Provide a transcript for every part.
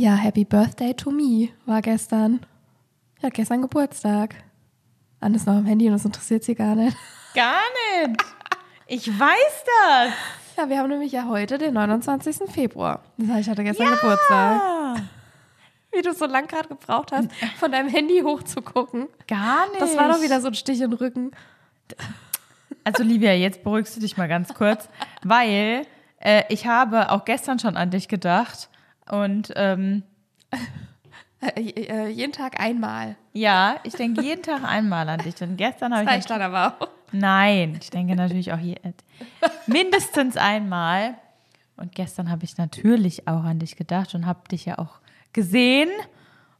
Ja, Happy Birthday to me war gestern. Ja, gestern Geburtstag. Anne ist noch am Handy und das interessiert sie gar nicht. Gar nicht. Ich weiß das. Ja, wir haben nämlich ja heute den 29. Februar. Das heißt, ich hatte gestern Geburtstag. Ah, Wie du so lang gerade gebraucht hast, von deinem Handy hochzugucken. gar nicht. Das war doch wieder so ein Stich in den Rücken. Also Livia, jetzt beruhigst du dich mal ganz kurz, weil äh, ich habe auch gestern schon an dich gedacht und ähm, Äh, äh, jeden Tag einmal. ja, ich denke jeden Tag einmal an dich. Und gestern habe ich reicht dann aber auch. Nein, ich denke natürlich auch je, mindestens einmal. Und gestern habe ich natürlich auch an dich gedacht und habe dich ja auch gesehen.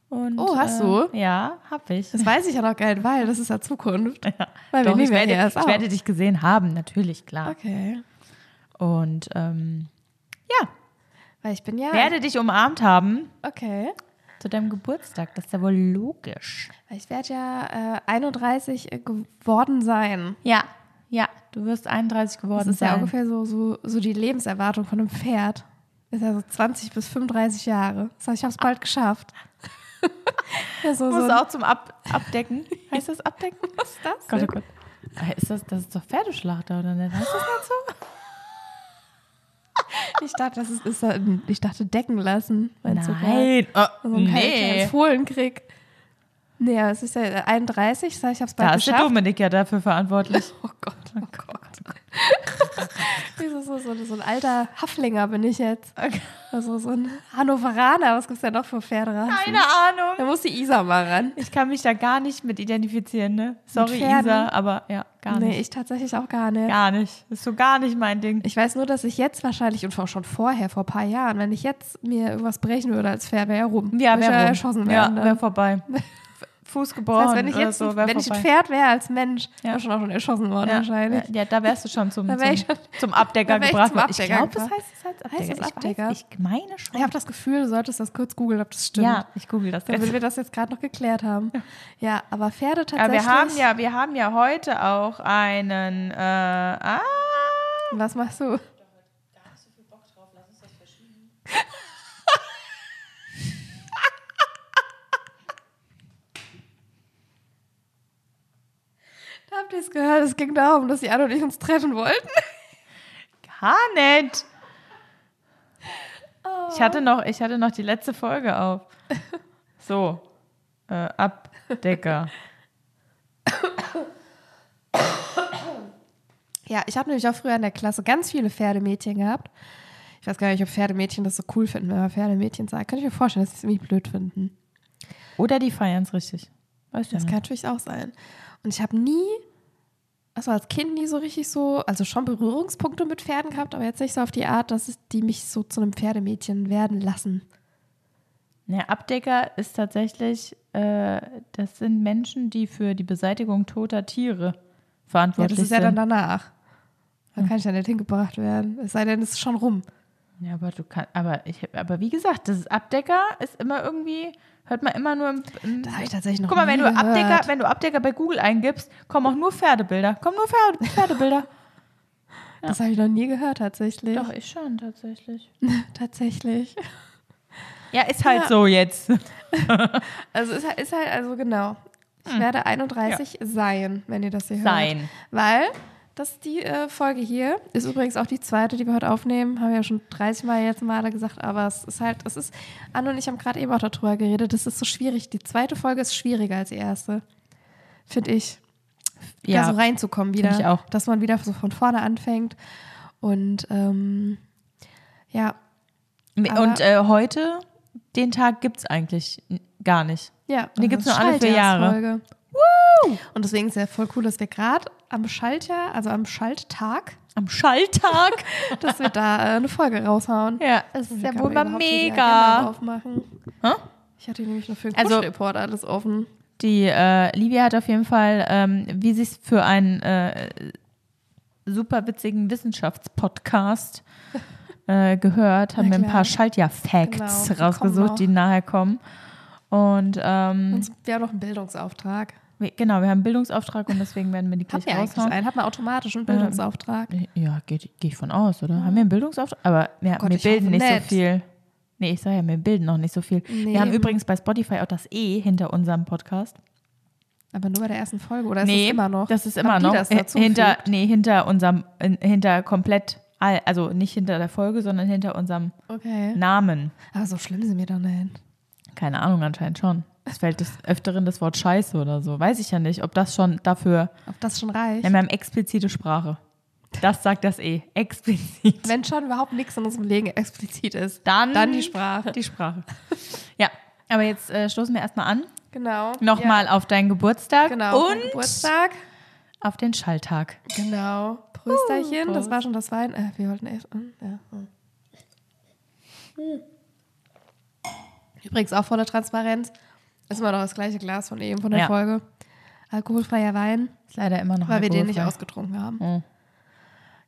Und, Oh, hast äh, du? Ja, habe ich. Das weiß ich ja noch gar nicht, weil das ist ja Zukunft. Weil Doch, wir ich, ja werde, erst ich werde dich gesehen haben, natürlich, klar. Okay. Und ähm, ja, Weil ich bin ja. werde dich umarmt haben Okay. zu deinem Geburtstag. Das ist ja wohl logisch. Weil Ich werde ja äh, 31 geworden sein. Ja, ja, du wirst 31 Das geworden ist ja sein. ungefähr so, so, so die Lebenserwartung von einem Pferd. Ist ja so 20 bis 35 Jahre. Das heißt, ich habe es bald geschafft. ja, so, Du so auch zum Ab Abdecken. Heißt das Abdecken? Was ist das? Gott, oh? Gott. Äh, Ist das, das ist doch Pferdeschlachter, oder nicht? Heißt das nicht so? Ich dachte, das ist, ist ein- ich dachte decken lassen. Nein. Oh, So ein nee. Fohlenkrieg. Nee, es ist ja 31, das heißt, ich habe es bald Da ist der. Dominik ja dafür verantwortlich. Oh Gott, oh Gott. so, so, so, ein alter Haflinger bin ich jetzt. Also so ein Hannoveraner. Was gibt's denn noch für Pferderassen? Keine Ahnung. Da muss die Isa mal ran. Ich kann mich da gar nicht mit identifizieren, ne? Sorry? Isa, aber ja, gar nee, nicht. ich tatsächlich auch gar nicht. Gar nicht. Ist so gar nicht mein Ding. Ich weiß nur, dass ich jetzt wahrscheinlich, und auch schon vorher, vor ein paar Jahren, wenn ich jetzt mir irgendwas brechen würde als Pferd, wäre ja rum. Ja, wäre erschossen Ja, werden. wäre dann. vorbei. Fuß das gebrochen heißt, wenn ich jetzt so, ein, wenn ich ein. Pferd wäre als Mensch, Ja. wäre schon auch schon erschossen worden ja, wahrscheinlich. Ja, da wärst du schon zum, ich zum, schon- zum Abdecker ich gebracht. Abdecker ich glaube, das heißt es als Heißt Abdecker. das Ich, Abdecker? weiß, ich meine schon. Ich habe das Gefühl, du solltest das kurz googeln, ob das stimmt. ja, ich google das Damit wir das jetzt gerade noch geklärt haben. Ja, aber Pferde Aber tatsächlich. wir haben ja, wir haben ja heute auch einen, äh, ah, Was machst du? Da habt ihr es gehört, es ging darum, dass die Anne und ich uns treffen wollten. gar nicht. Ich hatte noch, ich hatte noch die letzte Folge auf. So, äh, Abdecker. Ja, ich habe nämlich auch früher in der Klasse ganz viele Pferdemädchen gehabt. Ich weiß gar nicht, ob Pferdemädchen das so cool finden, wenn man Pferdemädchen sagt. Kann ich mir vorstellen, dass sie es irgendwie blöd finden. Oder die feiern es richtig. Weißt du Das ja kann natürlich auch sein. Und ich habe nie, also als Kind nie so richtig so, also schon Berührungspunkte mit Pferden gehabt, aber jetzt nicht so auf die Art, dass es die mich so zu einem Pferdemädchen werden lassen. Ja, Abdecker ist tatsächlich, äh, das sind Menschen, die für die Beseitigung toter Tiere Ja, verantwortlich das ist ja sind. dann danach. Da kann ich ja nicht hingebracht werden. Es sei denn, es ist schon rum. Ja, aber du kannst, aber ich, aber wie gesagt, das ist Abdecker ist immer irgendwie, hört man immer nur im, im Das habe ich tatsächlich noch Guck mal, wenn du Abdecker, wenn du Abdecker bei Google eingibst, kommen auch nur Pferdebilder. Kommen nur Pferde, Pferdebilder. Das habe ich noch nie gehört, tatsächlich. Doch, ich schon, tatsächlich. Tatsächlich. Ja, ist halt Ja. so jetzt. Also ist, halt- ist halt, also genau. Ich werde 31 sein, wenn ihr das hier hört. Hm. Sein. Weil das ist die äh, Folge hier. Ist übrigens auch die zweite, die wir heute aufnehmen. Haben wir ja schon 30 Mal jetzt mal gesagt, aber es ist halt, es ist, Anne und ich haben gerade eben auch darüber geredet, das ist so schwierig. Die zweite Folge ist schwieriger als die erste. Finde ich. Ja, da so reinzukommen wieder. ich auch. Dass man wieder so von vorne anfängt. Und ähm, ja, Und äh, heute, den Tag gibt es eigentlich gar nicht. Ja, Die gibt's nur alle vier Schaltjahresfolge. Und deswegen ist ja voll cool, dass wir gerade am Schaltjahr, also am Schalttag, Am Schalltag. dass wir da äh, eine Folge raushauen. ja, es ist ja wohl mal mega. Aufmachen. Hä? Ich hatte nämlich noch für den Also- Kuschelreport alles offen. Die äh, Livia hat auf jeden Fall, ähm, wie sie es für einen äh, super witzigen Wissenschaftspodcast äh, gehört, haben wir ein paar Schaltjahr-Facts Genau, rausgesucht, die nachher kommen. Und ähm, Und wir haben noch einen Bildungsauftrag. Genau, wir haben einen Bildungsauftrag und deswegen werden wir die Haben gleich wir raushauen. einen? Hat man automatisch einen Bildungsauftrag? Ja, gehe geh ich von aus, oder? Haben wir einen Bildungsauftrag? Aber ja, Gott, wir bilden nicht so nicht. viel. Nee, ich sage ja, wir bilden noch nicht so viel. Nee. Wir haben übrigens bei Spotify auch das E hinter unserem Podcast. Aber nur bei der ersten Folge, oder ist nee, das immer noch? Das ist Haben immer noch. Das hinter, nee, hinter unserem, in- hinter komplett, all- also nicht hinter der Folge, sondern hinter unserem Okay. Namen. Aber so schlimm sind wir doch nicht. Keine Ahnung, anscheinend schon. Es fällt des Öfteren das Wort Scheiße oder so. Weiß ich ja nicht, ob das schon dafür. Ob das schon reicht. Ja, wir haben explizite Sprache. Das sagt das E. Explizit. Wenn schon überhaupt nichts in unserem Leben explizit ist, Dann, dann die Sprache. Die Sprache. Ja, aber jetzt äh, stoßen wir erstmal an. Genau. Nochmal auf deinen Geburtstag Ja, genau. und Geburtstag. auf den Schalltag. Genau. Prösterchen. Uh, das war schon das Wein. Äh, wir wollten erst. hm, Ja. hm. Übrigens auch voller Transparenz. Ist immer noch das gleiche Glas von eben von der Ja. Folge. Alkoholfreier Wein, Ist leider immer noch weil wir den nicht ausgetrunken haben. Mhm.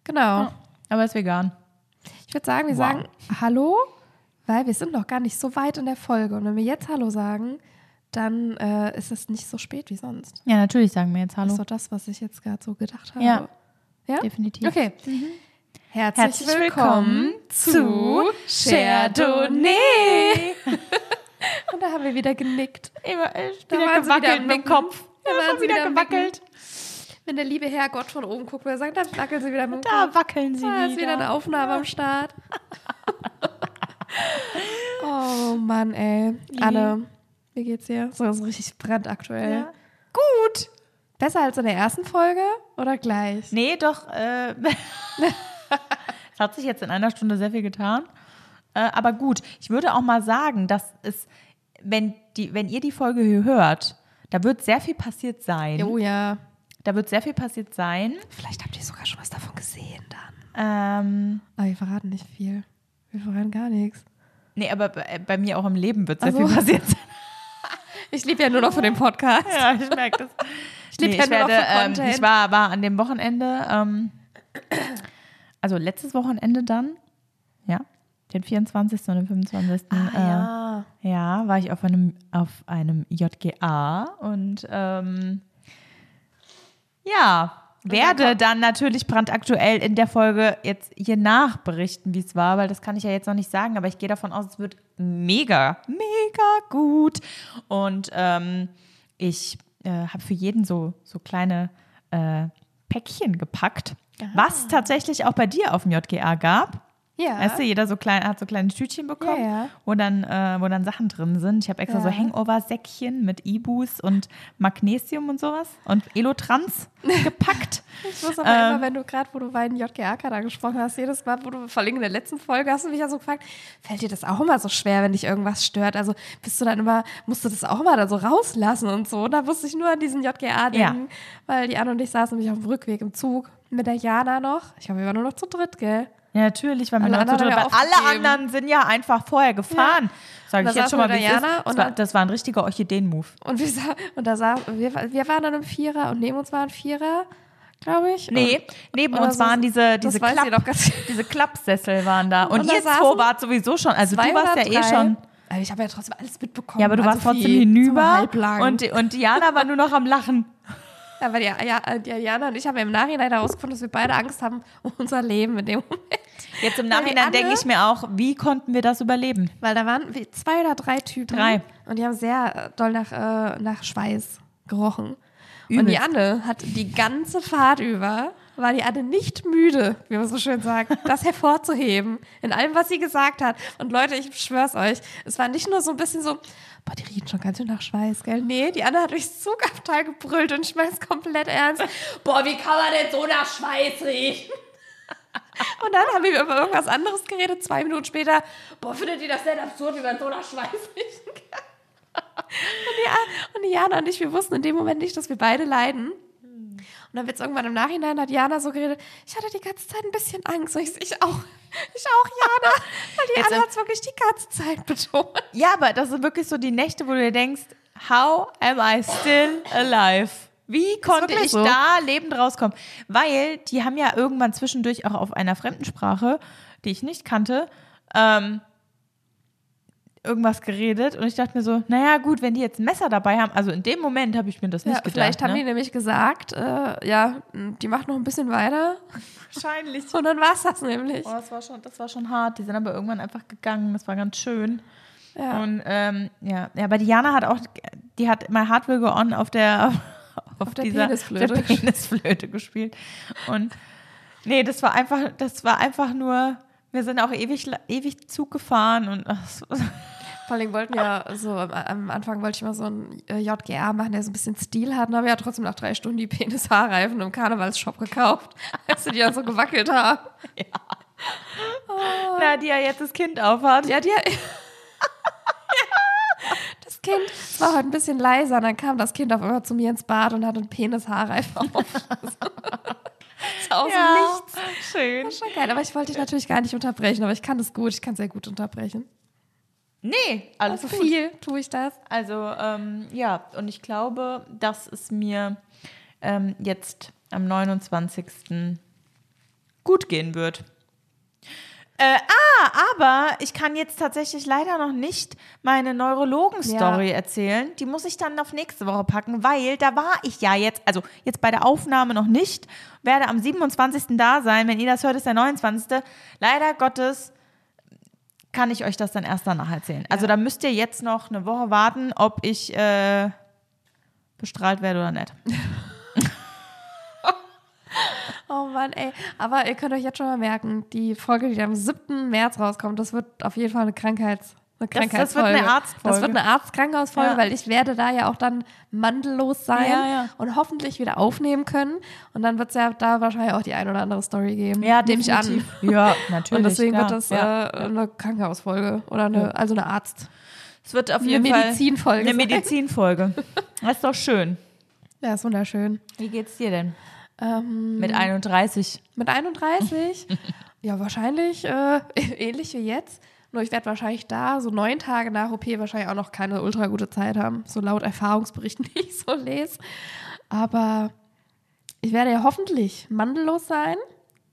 Genau. Aber ist vegan. Ich würde sagen, wir Wow. sagen Hallo, weil wir sind noch gar nicht so weit in der Folge. Und wenn wir jetzt Hallo sagen, dann äh, ist es nicht so spät wie sonst. Ja, natürlich sagen wir jetzt Das Hallo. ist doch das, was ich jetzt gerade so gedacht habe. Ja. Ja? Definitiv. Okay. Herzlich, Herzlich willkommen, willkommen zu zu Chardonnay. Und da haben wir wieder genickt. Immer, äh, Da wieder wieder gewackelt am mit dem. Kopf. Da Ja, waren sie wieder wieder gewackelt. Wenn der liebe Herr Gott von oben guckt, wer sagt, dann wackeln sie wieder mit dem Da Kopf. wackeln sie Da ist wieder wieder. eine Aufnahme am Start. oh Mann, ey. Anne, wie geht's dir? So, so richtig brandaktuell. Ja. Gut. Besser als in der ersten Folge oder gleich? Nee, doch. Äh, es hat sich jetzt in einer Stunde sehr viel getan. Äh, aber gut, ich würde auch mal sagen, dass es, wenn, die, wenn ihr die Folge hier hört, da wird sehr viel passiert sein. Oh ja. Da wird sehr viel passiert sein. Vielleicht habt ihr sogar schon was davon gesehen dann. Ähm, Aber wir verraten nicht viel. Wir verraten gar nichts. nee, aber bei, bei mir auch im Leben wird sehr Ach so. viel passiert sein. Ich liebe ja nur noch für den Podcast. Ja, ich merke das. Ich lebe Nee, ja ich nur noch werde, für ähm, Content. ich war, war an dem Wochenende, ähm, also letztes Wochenende dann, den 24. und den 25. ah, äh, ja. Ja, war ich auf einem, auf einem JGA und ähm, ja, werde dann natürlich brandaktuell in der Folge jetzt hier nachberichten, wie es war, weil das kann ich ja jetzt noch nicht sagen, aber ich gehe davon aus, es wird mega, mega gut. Und ähm, ich äh, habe für jeden so, so kleine äh, Päckchen gepackt, was tatsächlich auch bei dir auf dem JGA gab. Ja. Weißt du, jeder so klein, hat so kleine Tütchen bekommen, Ja, ja. Wo, dann, äh, wo dann Sachen drin sind. Ich habe extra so Ja. Hangover-Säckchen mit Ibus und Magnesium und sowas und Elotrans gepackt. Ich muss aber Ähm. immer, wenn du gerade, wo du beiden JGA-Kader gesprochen hast, jedes Mal, wo du, vor allem in der letzten Folge, hast du mich ja so gefragt, fällt dir das auch immer so schwer, wenn dich irgendwas stört? Also bist du dann immer, musst du das auch immer dann so rauslassen und so? Da musste ich nur an diesen JGA denken, weil die Anne und ich saßen nämlich auf dem Rückweg im Zug mit der Jana noch. Ich glaube, wir waren nur noch zu dritt, gell? Ja, natürlich, weil, wir Alle anderen ja alle anderen sind ja einfach vorher gefahren. Sage Da ich jetzt schon mal, wie es ist. Das war, das war ein richtiger Orchideen-Move. Und wir, sa- und da sah, wir, wir waren dann im Vierer und neben uns waren Vierer, glaube ich. Nee, und, neben uns so- waren diese, diese, Klapp, diese Klappsessel waren da. Und, Und ihr zwei wart sowieso schon. Also du warst ja eh schon. Ich habe ja trotzdem alles mitbekommen. Ja, aber du also warst trotzdem hinüber. Und, und Diana war nur noch am Lachen. Weil die, ja, die Jana und ich haben im Nachhinein herausgefunden, dass wir beide Angst haben um unser Leben in dem Moment. Jetzt im Nachhinein denke ich mir auch, wie konnten wir das überleben? Weil da waren zwei oder drei Typen. Drei. Und die haben sehr äh, doll nach, äh, nach Schweiß gerochen. Und die Übelst. Anne hat die ganze Fahrt über, war die Anne nicht müde, wie man so schön sagt, das hervorzuheben. In allem, was sie gesagt hat. Und Leute, ich schwör's euch, es war nicht nur so ein bisschen so, boah, die riechen schon ganz schön nach Schweiß, gell? Nee, die Anne hat durchs Zugabteil gebrüllt und ich mein's komplett ernst. Boah, wie kann man denn so nach Schweiß riechen? Und dann haben wir über irgendwas anderes geredet. Zwei Minuten später, boah, findet ihr das denn absurd, wie man so nach Schweiß riechen kann? Und die, A- und Jana und ich, wir wussten in dem Moment nicht, dass wir beide leiden. Und dann wird es irgendwann im Nachhinein, hat Jana so geredet, ich hatte die ganze Zeit ein bisschen Angst. Ich, ich auch, ich auch, Jana. Weil die Jetzt Anna hat es wirklich die ganze Zeit betont. Ja, aber das sind wirklich so die Nächte, wo du dir denkst, how am I still alive? Wie konnte ich so. da lebend rauskommen? Weil die haben ja irgendwann zwischendurch auch auf einer fremden Sprache, die ich nicht kannte, ähm, irgendwas geredet und ich dachte mir so, naja gut, wenn die jetzt ein Messer dabei haben, also in dem Moment habe ich mir das nicht Ja, gedacht. vielleicht haben ne? die nämlich gesagt, äh, ja, die macht noch ein bisschen weiter. wahrscheinlich. Und dann war es das nämlich. Oh, das war schon, das war schon hart. Die sind aber irgendwann einfach gegangen. Das war ganz schön. Ja. Und ähm, ja, ja, aber Diana hat auch, die hat My Heart Will Go On auf der auf, der dieser Penisflöte. der Penisflöte gespielt. Und nee, das war einfach, das war einfach nur. Wir sind auch ewig, ewig Zug gefahren und ach, so- Vor allem wollten ja so, am, Anfang wollte ich mal so ein äh, JGR machen, der so ein bisschen Stil hat. Und haben ja trotzdem nach drei Stunden die Penis-Haarreifen im Karnevalsshop gekauft, als sie die dann so gewackelt haben. na, die ja jetzt das Kind aufhat. Ja, die. Das Kind es war heute ein bisschen leiser, und dann kam das Kind auf einmal zu mir ins Bad und hatte einen Penis-Haarreif auf. Aus dem Nichts. schön. Das war schon geil, aber ich wollte dich natürlich gar nicht unterbrechen, aber ich kann das gut, ich kann sehr gut unterbrechen. Nee, alles Also gut. viel tue ich das. Also ähm, ja, und ich glaube, dass es mir ähm, jetzt am 29. gut gehen wird. Äh, ah, aber ich kann jetzt tatsächlich leider noch nicht meine Neurologen-Story Ja. erzählen. Die muss ich dann auf nächste Woche packen, weil da war ich ja jetzt, also jetzt bei der Aufnahme noch nicht, werde am 27. da sein. Wenn ihr das hört, ist der 29. Leider Gottes kann ich euch das dann erst danach erzählen. Also da müsst ihr jetzt noch eine Woche warten, ob ich äh, bestrahlt werde oder nicht. Oh Mann, ey. Aber ihr könnt euch jetzt schon mal merken, die Folge, die am 7. März rauskommt, das wird auf jeden Fall eine Krankheits eine Das- das wird Krankheitsfolge. eine Arztfolge. Das wird eine Arzt-Krankenhausfolge, Ja. weil ich werde da ja auch dann mandellos sein Ja, ja. und hoffentlich wieder aufnehmen können. Und dann wird es ja da wahrscheinlich auch die ein oder andere Story geben. Ja, nehme ich an. definitiv. Ja, natürlich. Und deswegen klar. wird das äh, eine Krankenhausfolge oder eine, also eine Arzt. Es wird auf eine jeden Fall Medizinfolge eine. Medizinfolge. Das ist doch schön. Ja, ist wunderschön. Wie geht's dir denn? Ähm, Mit 31. Mit 31? ja, wahrscheinlich äh, ähnlich wie jetzt. Nur ich werde wahrscheinlich da so neun Tage nach OP wahrscheinlich auch noch keine ultra gute Zeit haben. So laut Erfahrungsberichten, die ich so lese. Aber ich werde ja hoffentlich mandellos sein.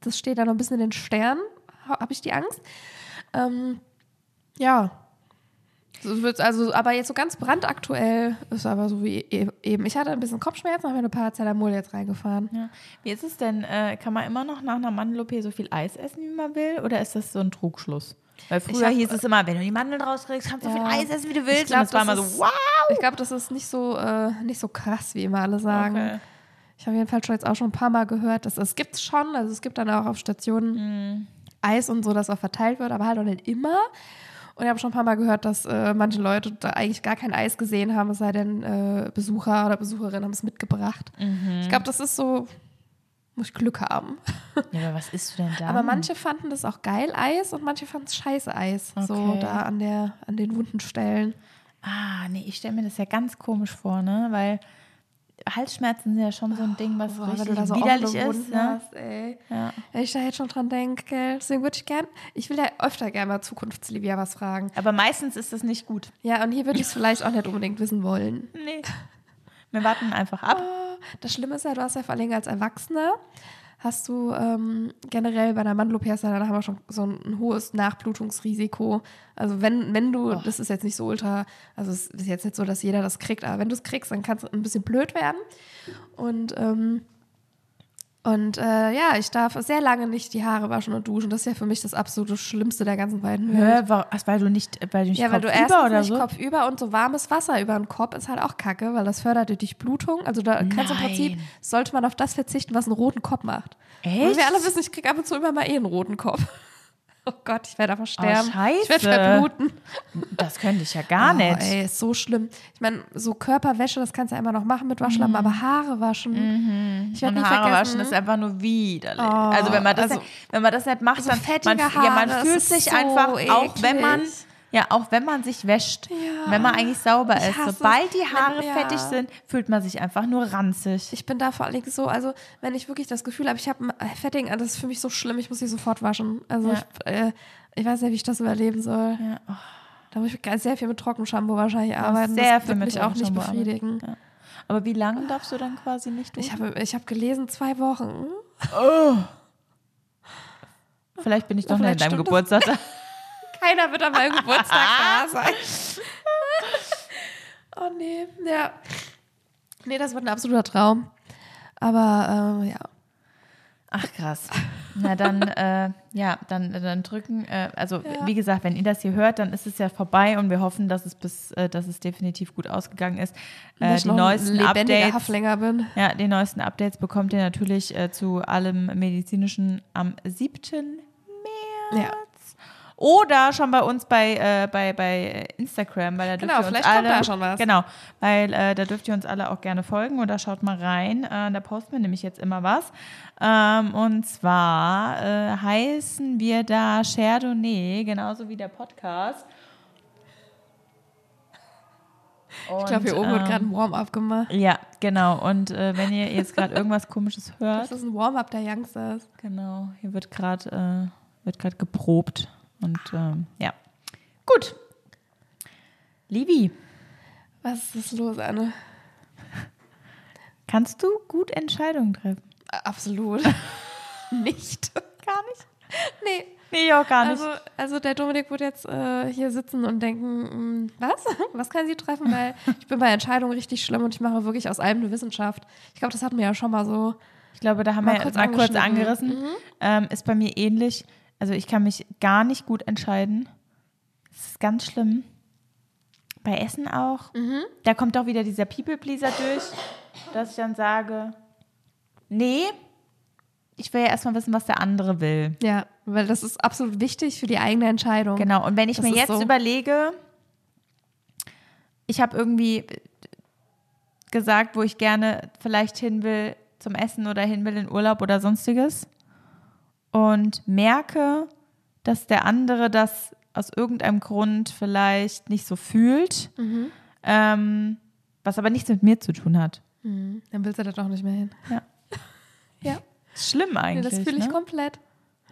Das steht da noch ein bisschen in den Sternen, habe ich die Angst. Ähm, ja. So wird's also, aber jetzt so ganz brandaktuell ist aber so wie e- eben. Ich hatte ein bisschen Kopfschmerzen, habe mir eine Paracetamol jetzt reingefahren. Ja. Wie ist es denn? Äh, kann man immer noch nach einer Mandel-OP so viel Eis essen, wie man will? Oder ist das so ein Trugschluss? Weil früher hab- hieß es immer, wenn du die Mandeln rauskriegst, kannst du so Ja. viel Eis essen, wie du willst. glaub, Und das war immer das so, wow. Ich glaube, das ist nicht so, äh, nicht so krass, wie immer alle sagen. Okay. Ich habe jedenfalls schon jetzt auch schon ein paar Mal gehört, dass es gibt schon, also es gibt dann auch auf Stationen Mhm. Eis und so, das auch verteilt wird, aber halt auch nicht immer. Und ich habe schon ein paar Mal gehört, dass äh, manche Leute da eigentlich gar kein Eis gesehen haben, es sei denn, äh, Besucher oder Besucherinnen haben es mitgebracht. Mhm. Ich glaube, das ist so, muss ich Glück haben. Ja, aber was isst du denn da? Aber manche fanden das auch geil Eis und manche fanden es scheiße Eis. So Okay. da an, der, an den wunden Stellen. Ah, nee, ich stelle mir das ja ganz komisch vor, ne? Weil Halsschmerzen sind ja schon so ein Ding, was Boah, richtig so widerlich ist. Ne? hast. Ja. Wenn ich da jetzt schon dran denke. Deswegen würde ich gern, ich will ja öfter gerne mal Zukunftslivia was fragen. Aber meistens ist das nicht gut. Ja, und hier würde ich es vielleicht auch nicht unbedingt wissen wollen. Nee. Wir warten einfach ab. Das Schlimme ist ja, du hast ja vor allem als Erwachsener, hast du ähm, generell bei einer Mandelope hast du ja danach immer schon so ein, hohes Nachblutungsrisiko. Also wenn, wenn du, das ist jetzt nicht so ultra, also es ist jetzt nicht so, dass jeder das kriegt, aber wenn du es kriegst, dann kann es ein bisschen blöd werden. Und ähm, und äh, ja, ich darf sehr lange nicht die Haare waschen und duschen. Das ist ja für mich das absolute Schlimmste der ganzen beiden Welt. Hä, was, weil du nicht, weil du nicht Ja, weil du oder nicht so? kopfüber und so warmes Wasser über den Kopf ist halt auch kacke, weil das fördert die Durchblutung. Also da kannst du im. Prinzip, sollte man auf das verzichten, was einen roten Kopf macht. Echt? Und wir alle wissen, ich kriege ab und zu immer mal eh einen roten Kopf. Oh Gott, ich werde einfach sterben. Oh, scheiße. Ich werde verbluten. Das könnte ich ja gar oh, nicht. Ey, ist so schlimm. Ich meine, so Körperwäsche, das kannst du ja immer noch machen mit Waschlappen, aber Haare waschen. Ich werde Mhm. Nie Haare vergessen. waschen ist einfach nur widerlich. Oh, also wenn man das, also- nicht, wenn man das nicht macht, so dann fettige man, ja, man fühlt sich so einfach, auch wenn man eklig. Ja, auch wenn man sich wäscht, Ja. wenn man eigentlich sauber Ich ist, sobald die Haare ja. fettig sind, fühlt man sich einfach nur ranzig. Ich bin da vor allem so, also wenn ich wirklich das Gefühl habe, ich habe einen Fetting, das ist für mich so schlimm, ich muss sie sofort waschen. Also Ja. ich, äh, ich weiß nicht, wie ich das überleben soll. ja, oh. Da muss ich sehr viel mit Trockenshampoo wahrscheinlich arbeiten. sehr das viel wird mit mich auch nicht befriedigen. Ja. Aber wie lange darfst du dann quasi nicht Ich duschen? habe ich hab gelesen, zwei Wochen. Vielleicht bin ich doch nicht in Vielleicht deinem Geburtstag. Keiner wird an meinem Geburtstag da sein. oh nee, ja. Nee, das wird ein absoluter Traum. Aber ähm, ja. Ach krass. Na dann, äh, ja, dann, dann drücken. Äh, also Ja. wie gesagt, wenn ihr das hier hört, dann ist es ja vorbei und wir hoffen, dass es bis, äh, dass es definitiv gut ausgegangen ist. Äh, die neuesten Updates. Haflinger bin. Ja, die neuesten Updates bekommt ihr natürlich äh, zu allem medizinischen am 7. März. Ja. Oder schon bei uns bei, äh, bei, bei Instagram, weil da dürft Genau, ihr uns vielleicht alle, kommt da schon was. Genau, weil äh, da dürft ihr uns alle auch gerne folgen oder schaut mal rein. Äh, da posten wir nämlich jetzt immer was. Ähm, und zwar äh, heißen wir da Chardonnay, genauso wie der Podcast. Ich glaube, hier oben wird gerade ein Warm-up gemacht. Ja, genau. Und äh, wenn ihr jetzt gerade irgendwas Komisches hört, Das ist ein Warm-up der Youngsters. Genau, hier wird gerade äh, wird gerade geprobt und ähm, ja. Gut. Livi, Was ist los, Anne? kannst du gut Entscheidungen treffen? Absolut. nicht. Gar nicht. Nee. Nee, auch gar nicht. Also, also der Dominik wird jetzt äh, hier sitzen und denken, mh, was? Was kann sie treffen? Weil ich bin bei Entscheidungen richtig schlimm und ich mache wirklich aus allem eine Wissenschaft. Ich glaube, das hatten wir ja schon mal so. ich glaube, da haben wir kurz mal kurz angerissen. Ähm, ist bei mir ähnlich. Also ich kann mich gar nicht gut entscheiden. Das ist ganz schlimm. Bei Essen auch. Da kommt auch wieder dieser People-Pleaser durch, dass ich dann sage, nee, ich will ja erstmal wissen, was der andere will. Ja, weil das ist absolut wichtig für die eigene Entscheidung. Genau, und wenn ich Das mir jetzt so. überlege, ich habe irgendwie gesagt, wo ich gerne vielleicht hin will zum Essen oder hin will in Urlaub oder sonstiges und merke, dass der andere das aus irgendeinem Grund vielleicht nicht so fühlt, Mhm. ähm, was aber nichts mit mir zu tun hat. Mhm. Dann willst du da doch nicht mehr hin. Ja. Ja, Ist schlimm nee, eigentlich. das fühle ich ne? komplett.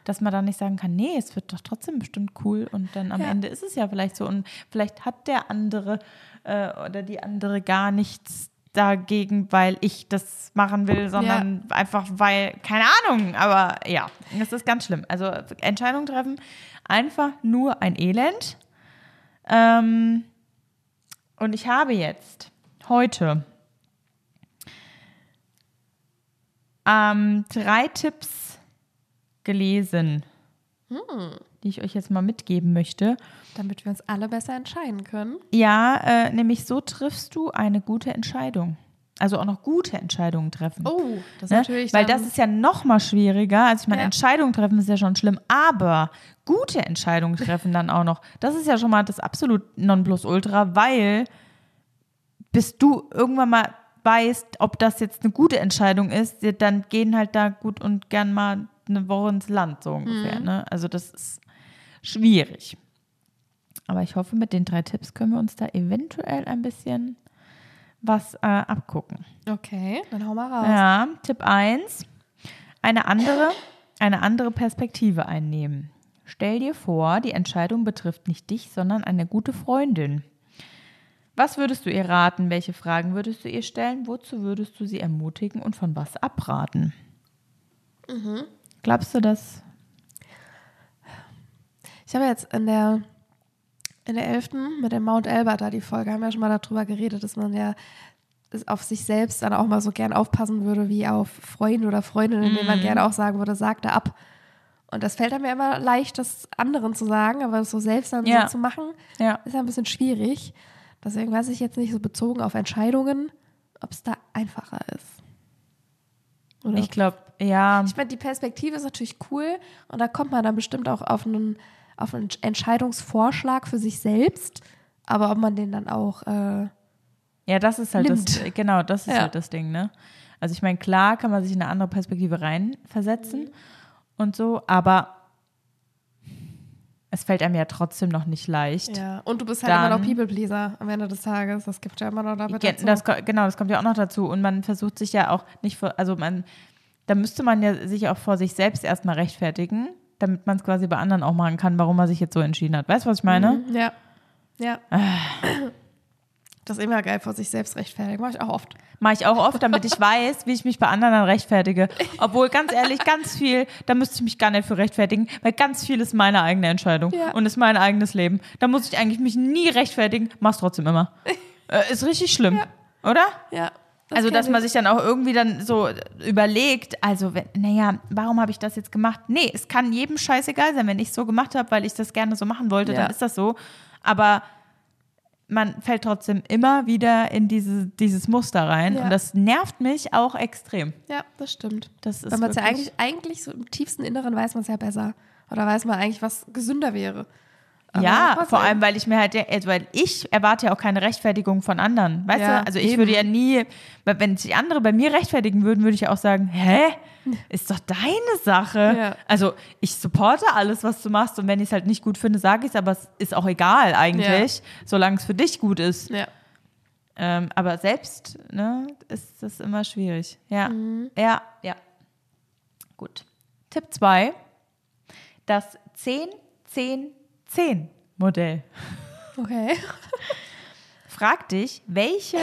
dass man dann nicht sagen kann, nee, es wird doch trotzdem bestimmt cool und dann am Ja. Ende ist es ja vielleicht so und vielleicht hat der andere äh, oder die andere gar nichts dagegen, weil ich das machen will, sondern einfach weil, keine Ahnung, aber ja, das ist ganz schlimm. Also Entscheidungen treffen, einfach nur ein Elend. Ähm, und ich habe jetzt heute ähm, drei Tipps gelesen, die ich euch jetzt mal mitgeben möchte. Damit wir uns alle besser entscheiden können. Ja, äh, nämlich so triffst du eine gute Entscheidung. Also auch noch gute Entscheidungen treffen. Oh, das ist Ne? natürlich. Weil das ist ja noch mal schwieriger. Also ich meine, Ja. Entscheidungen treffen ist ja schon schlimm, aber gute Entscheidungen treffen dann auch noch. Das ist ja schon mal das absolut Nonplusultra, weil bis du irgendwann mal weißt, ob das jetzt eine gute Entscheidung ist, dann gehen halt da gut und gern mal eine Woche ins Land, so ungefähr. Ne? Also das ist schwierig. Aber ich hoffe, mit den drei Tipps können wir uns da eventuell ein bisschen was äh, abgucken. Okay, dann hau mal raus. Ja, Tipp 1. Eine andere, eine andere Perspektive einnehmen. Stell dir vor, die Entscheidung betrifft nicht dich, sondern eine gute Freundin. Was würdest du ihr raten? Welche Fragen würdest du ihr stellen? Wozu würdest du sie ermutigen und von was abraten? Glaubst du das? Ich habe jetzt in der in der 11. mit dem Mount Elbert da die Folge, haben wir ja schon mal darüber geredet, dass man ja auf sich selbst dann auch mal so gern aufpassen würde, wie auf Freunde oder Freundinnen, denen man gerne auch sagen würde, sag da ab. Und das fällt mir immer leicht, das anderen zu sagen, aber das so selbst dann Ja. so zu machen, Ja. ist ja ein bisschen schwierig. Deswegen weiß ich jetzt nicht so bezogen auf Entscheidungen, ob es da einfacher ist. Oder Ich glaube, ja. ich meine, die Perspektive ist natürlich cool und da kommt man dann bestimmt auch auf einen, auf einen Entscheidungsvorschlag für sich selbst. Aber ob man den dann auch, äh, Ja, das ist halt das, nimmt. genau, das ist Ja. halt das Ding, ne? Also ich meine, klar kann man sich in eine andere Perspektive reinversetzen und so, aber es fällt einem ja trotzdem noch nicht leicht. ja. Und du bist halt Dann- immer noch People-Pleaser am Ende des Tages. Das gibt ja immer noch damit dazu. Das, genau, das kommt ja auch noch dazu. Und man versucht sich ja auch nicht vor, also man, da müsste man ja sich auch vor sich selbst erstmal rechtfertigen, damit man es quasi bei anderen auch machen kann, warum man sich jetzt so entschieden hat. Weißt du, was ich meine? Mhm, Ja. Ja. Das immer geil vor sich selbst rechtfertigen. Mach ich auch oft. Mache ich auch oft, damit ich weiß, wie ich mich bei anderen dann rechtfertige. Obwohl, ganz ehrlich, ganz viel, da müsste ich mich gar nicht für rechtfertigen, weil ganz viel ist meine eigene Entscheidung Ja. und ist mein eigenes Leben. Da muss ich eigentlich mich nie rechtfertigen, mach's trotzdem immer. Äh, ist richtig schlimm, oder? Ja. also, dass man ich. sich dann auch irgendwie dann so überlegt, also, wenn, naja, warum habe ich das jetzt gemacht? Nee, es kann jedem scheißegal sein, wenn ich so gemacht habe, weil ich das gerne so machen wollte, Ja. dann ist das so. Aber man fällt trotzdem immer wieder in diese, dieses Muster rein Ja. und das nervt mich auch extrem. Ja, das stimmt. Das ist Weil man es ja eigentlich, eigentlich so im tiefsten Inneren weiß man es ja besser. Oder weiß man eigentlich, was gesünder wäre. Ja, vor allem, weil ich mir halt, also, weil ich erwarte ja auch keine Rechtfertigung von anderen, weißt Ja, du? Also ich eben. würde ja nie, wenn sich andere bei mir rechtfertigen würden, würde ich ja auch sagen, hä? Ist doch deine Sache. Ja. Also ich supporte alles, was du machst und wenn ich es halt nicht gut finde, sage ich es, aber es ist auch egal eigentlich, solange es für dich gut ist. Ja. Ähm, aber selbst, ne, ist das immer schwierig. Ja, Mhm. ja, ja. Gut. Tipp 2, das 10-10-10-Modell. Okay. Frag dich, welche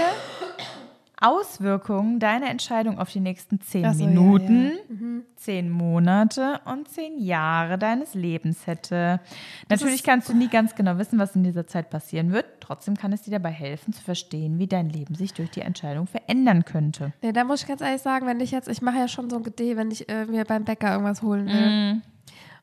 Auswirkungen deine Entscheidung auf die nächsten 10 Ach so, ja, Minuten, ja. Mhm. 10 Monate und 10 Jahre deines Lebens hätte. Natürlich ist- kannst du nie ganz genau wissen, was in dieser Zeit passieren wird. Trotzdem kann es dir dabei helfen, zu verstehen, wie dein Leben sich durch die Entscheidung verändern könnte. Nee, da muss ich ganz ehrlich sagen, wenn ich jetzt, ich mache ja schon so ein Gedeh, wenn ich äh, mir beim Bäcker irgendwas holen will. Mhm.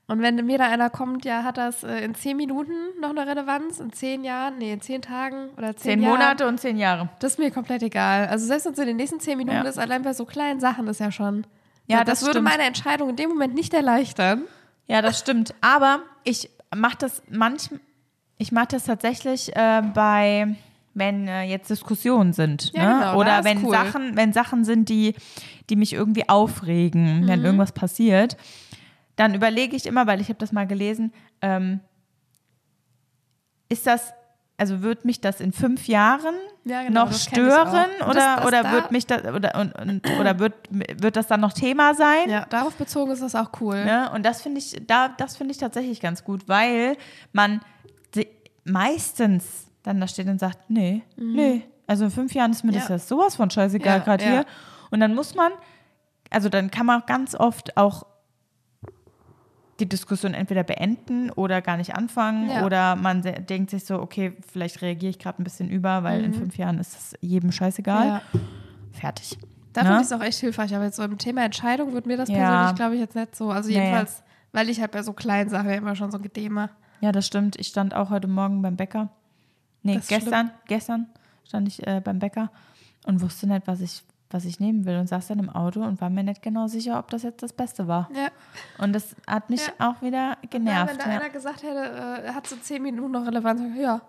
Und wenn mir da einer kommt, ja, hat das äh, in zehn Minuten noch eine Relevanz, in zehn Jahren, nee, in zehn Tagen oder zehn, Zehn Jahren. Monate und zehn Jahre. Das ist mir komplett egal. Also selbst wenn es in den nächsten zehn Minuten Ja. ist, allein bei so kleinen Sachen ist ja schon. Ja, das, das würde meine Entscheidung in dem Moment nicht erleichtern. Ja, das stimmt. Aber ich mache das manchmal, ich mache das tatsächlich äh, bei, wenn äh, jetzt Diskussionen sind. Ja, ne? genau, Oder wenn cool. Sachen, wenn Sachen sind, die, die mich irgendwie aufregen, Mhm. wenn irgendwas passiert, dann überlege ich immer, weil ich habe das mal gelesen, ähm, ist das, also wird mich das in fünf Jahren Ja, genau, noch das stören oder, das- das oder wird mich das oder und, und, oder wird, wird das dann noch Thema sein? Ja, darauf bezogen ist das auch cool. Ne? Und das finde ich, da, das finde ich tatsächlich ganz gut, weil man meistens dann da steht und sagt, nee, nee, also in fünf Jahren ist mir das Mhm. Ja. ja sowas von scheißegal Ja, gerade hier. Und dann muss man, also dann kann man ganz oft auch die Diskussion entweder beenden oder gar nicht anfangen Ja. oder man denkt sich so, okay, vielleicht reagiere ich gerade ein bisschen über, weil in fünf Jahren ist es jedem scheißegal. Mhm. Ja. Fertig. Da Ne? finde ich es auch echt hilfreich. Aber jetzt so im Thema Entscheidung wird mir das Ja. persönlich, glaube ich, jetzt nicht so. Also Nee. jedenfalls, weil ich halt bei so kleinen Sachen immer schon so ein Gedeh mache. Ja, das stimmt. Ich stand auch heute Morgen beim Bäcker. Nee, Das gestern, gestern stand ich äh, beim Bäcker und wusste nicht, was ich, was ich nehmen will und saß dann im Auto und war mir nicht genau sicher, ob das jetzt das Beste war. Ja. Und das hat mich Ja. auch wieder genervt. wenn da Ja, einer gesagt hätte, äh, hat so zehn Minuten noch Relevanz, ja.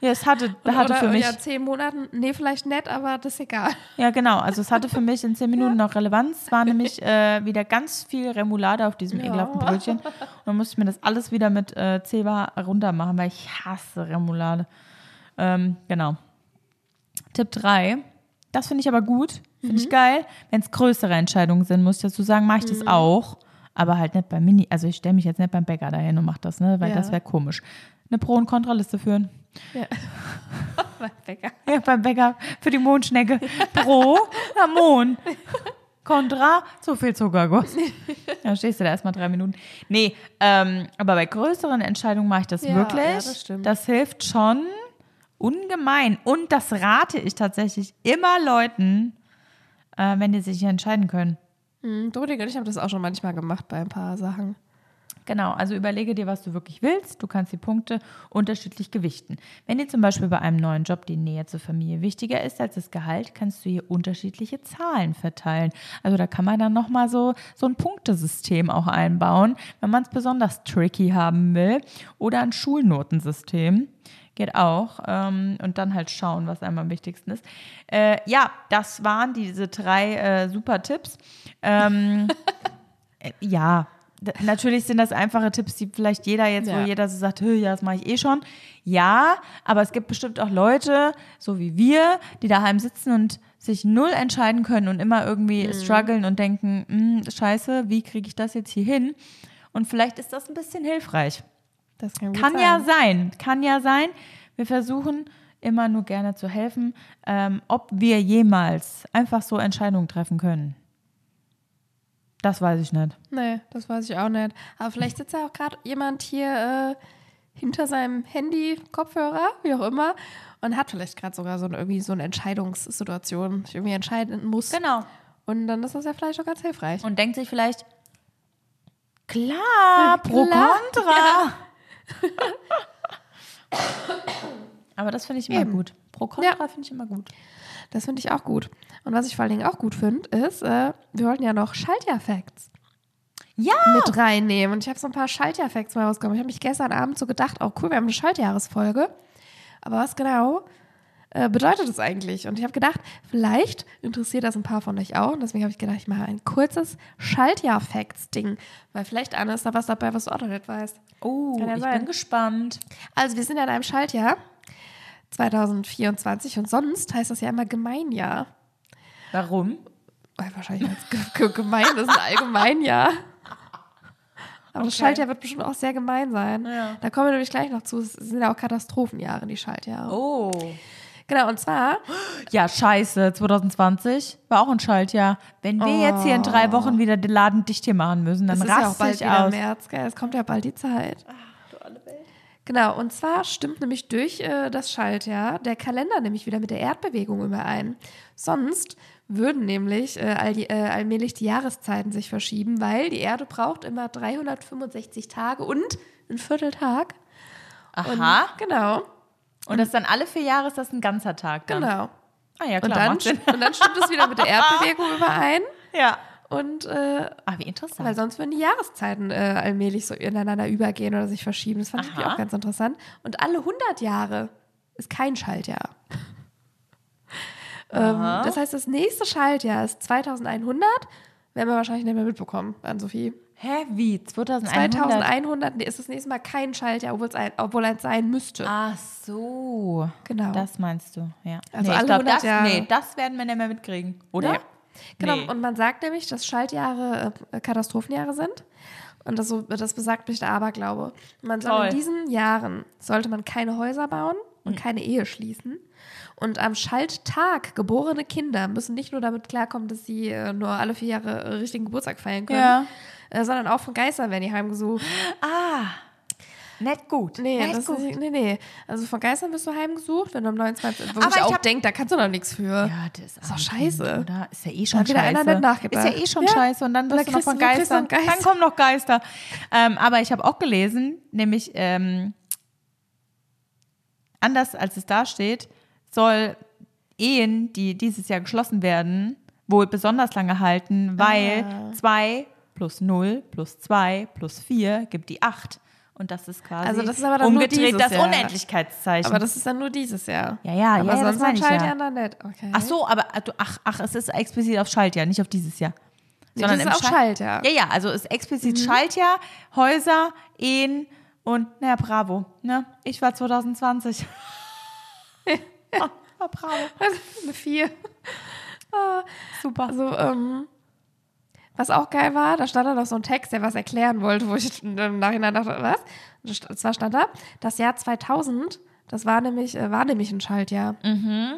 ja es hatte, hatte Oder für mich, ja, zehn Monaten, nee, vielleicht nett, aber das ist egal. ja genau, also es hatte für mich in zehn Minuten noch Relevanz. Es war nämlich äh, wieder ganz viel Remoulade auf diesem Ja. ekelhaften Brötchen. Und dann musste ich mir das alles wieder mit äh, Zebra runter machen, weil ich hasse Remoulade. Ähm, genau. Tipp 3. Das finde ich aber gut. Finde Mhm. ich geil. Wenn es größere Entscheidungen sind, muss ich dazu sagen, mache ich Mhm. das auch. Aber halt nicht beim Mini. Also ich stelle mich jetzt nicht beim Bäcker dahin und mache das, ne? Weil Ja. das wäre komisch. Eine Pro- und Kontraliste führen. Ja. Mein Bäcker. Ja, beim Bäcker für die Mondschnecke. Pro, na Mohn. Contra, zu viel Zuckerguss. Dann stehst du da erstmal drei Minuten. Nee, ähm, aber bei größeren Entscheidungen mache ich das Ja, wirklich. ja, das stimmt. das hilft schon ungemein. Und das rate ich tatsächlich immer Leuten, äh, wenn die sich hier entscheiden können. Hm, Dominik und ich haben das auch schon manchmal gemacht bei ein paar Sachen. Genau, also überlege dir, was du wirklich willst. Du kannst die Punkte unterschiedlich gewichten. Wenn dir zum Beispiel bei einem neuen Job die Nähe zur Familie wichtiger ist als das Gehalt, kannst du hier unterschiedliche Zahlen verteilen. Also da kann man dann nochmal so, so ein Punktesystem auch einbauen, wenn man es besonders tricky haben will. Oder ein Schulnotensystem. Geht auch. Ähm, und dann halt schauen, was einem am wichtigsten ist. Äh, ja, das waren diese drei äh, super Tipps. Ähm, äh, ja, natürlich sind das einfache Tipps, die vielleicht jeder jetzt, wo Ja. jeder so sagt, "Hö, ja, das mache ich eh schon. Ja, aber es gibt bestimmt auch Leute, so wie wir, die daheim sitzen und sich null entscheiden können und immer irgendwie strugglen und denken, "Hm, scheiße, wie kriege ich das jetzt hier hin? Und vielleicht ist das ein bisschen hilfreich. Das kann, Kann ja sein, kann ja sein. Wir versuchen immer nur gerne zu helfen. Ähm, ob wir jemals einfach so Entscheidungen treffen können, das weiß ich nicht. Nee, das weiß ich auch nicht. Aber vielleicht sitzt ja auch gerade jemand hier äh, hinter seinem Handy, Kopfhörer, wie auch immer, und hat vielleicht gerade sogar so eine, irgendwie so eine Entscheidungssituation, sich irgendwie entscheiden muss. Genau. Und dann ist das ja vielleicht auch ganz hilfreich. Und denkt sich vielleicht, klar, pro Klar, Contra. Aber das finde ich immer Eben. gut. Pro Contra Ja. finde ich immer gut. Das finde ich auch gut. Und was ich vor allen Dingen auch gut finde, ist, äh, wir wollten ja noch Schaltjahr-Facts Ja, mit reinnehmen. Und ich habe so ein paar Schaltjahr-Facts mal rausgekommen. Ich habe mich gestern Abend so gedacht, oh cool, wir haben eine Schaltjahresfolge. Aber was genau äh, bedeutet das eigentlich? Und ich habe gedacht, vielleicht interessiert das ein paar von euch auch. Und deswegen habe ich gedacht, ich mache ein kurzes Schaltjahr-Facts-Ding. Weil vielleicht, Anne, ist da was dabei, was du auch noch nicht weißt. oh, ja ich sein. bin gespannt. Also wir sind ja in einem Schaltjahr 2024 und sonst heißt das ja immer Gemeinjahr. Warum? Weil wahrscheinlich als ge ge gemein ist ein Allgemeinjahr. Aber das Okay. Schaltjahr wird bestimmt auch sehr gemein sein. Ja. Da kommen wir nämlich gleich noch zu. Es sind ja auch Katastrophenjahre, die Schaltjahre. Oh. Genau, und zwar, Ja, scheiße, 2020 war auch ein Schaltjahr. Wenn wir jetzt hier in drei Wochen wieder den Laden dicht hier machen müssen, dann es ist ja auch raste bald ich wieder aus. März, gell? Es kommt ja bald die Zeit. Genau, und zwar stimmt nämlich durch äh, das Schaltjahr der Kalender nämlich wieder mit der Erdbewegung überein. Sonst würden nämlich äh, all die, äh, allmählich die Jahreszeiten sich verschieben, weil die Erde braucht immer 365 Tage und einen Vierteltag. Und, Aha. Genau, Und das dann alle vier Jahre ist das ein ganzer Tag dann. genau. Ah ja, klar, Und dann, Sinn. und dann stimmt es wieder mit der Erdbewegung überein. Ja. Und äh, Ah, wie interessant. Weil sonst würden die Jahreszeiten äh, allmählich so ineinander übergehen oder sich verschieben. Das fand ich Aha. auch ganz interessant. Und alle 100 Jahre ist kein Schaltjahr. ähm, das heißt, das nächste Schaltjahr ist 2100. Werden wir wahrscheinlich nicht mehr mitbekommen, an Sophie. Hä, wie? 2100? 2100 ist das nächste Mal kein Schaltjahr, obwohl es ein, obwohl eins sein müsste. Ach so. Genau. Das meinst du, ja. Also nee, alle ich glaube, 100 das, Jahre. nee, das werden wir nicht mehr mitkriegen, oder? Nee. Genau, Nee. und man sagt nämlich, dass Schaltjahre äh, Katastrophenjahre sind. Und das, so, das besagt durch der Aberglaube. Man soll Toll. in diesen Jahren sollte man keine Häuser bauen und keine Ehe schließen. Und am Schalttag geborene Kinder müssen nicht nur damit klarkommen, dass sie äh, nur alle vier Jahre richtigen Geburtstag feiern können, Ja. äh, sondern auch von Geistern werden die heimgesucht. Ah, nicht gut. Nee, nicht gut. ist, nee, nee. Also von Geistern bist du heimgesucht, wenn du am 29. Wo Aber ich auch denke, da kannst du doch nichts für. Ja, das ist doch arme scheiße. Oder? Ist ja eh schon scheiße. einer nicht nachgedacht. Ist ja eh schon Ja. scheiße. Und dann Da wirst du noch von Geistern. einen Geist. Dann kommen noch Geister. Ähm, aber ich habe auch gelesen, nämlich ähm, anders als es da steht, soll Ehen, die dieses Jahr geschlossen werden, wohl besonders lange halten, weil Ah. 2 plus 0 plus 2 plus 4 gibt die 8. Und das ist quasi Also das ist aber dann umgedreht das Jahr. Unendlichkeitszeichen. Aber das ist dann nur dieses Jahr. Ja, ja, aber ja, ja, das sonst an ich ja. Schaltjahren dann nicht. Okay. Ach so, aber äh, du- ach, ach, es ist explizit auf Schaltjahr, nicht auf dieses Jahr. Nee, das ist auch Schal- Schaltjahr. Mhm. Ja, ja, also es ist explizit Schaltjahr, Häuser, Ehen und, naja, bravo. Ne? Ich war 2020. Ah, ah, bravo. Eine Vier. Ah, Super. Also, ähm, was auch geil war, da stand dann noch so ein Text, der was erklären wollte, wo ich im Nachhinein dachte, was? Und zwar stand da, das Jahr 2000, das war nämlich, äh, war nämlich ein Schaltjahr. Mhm.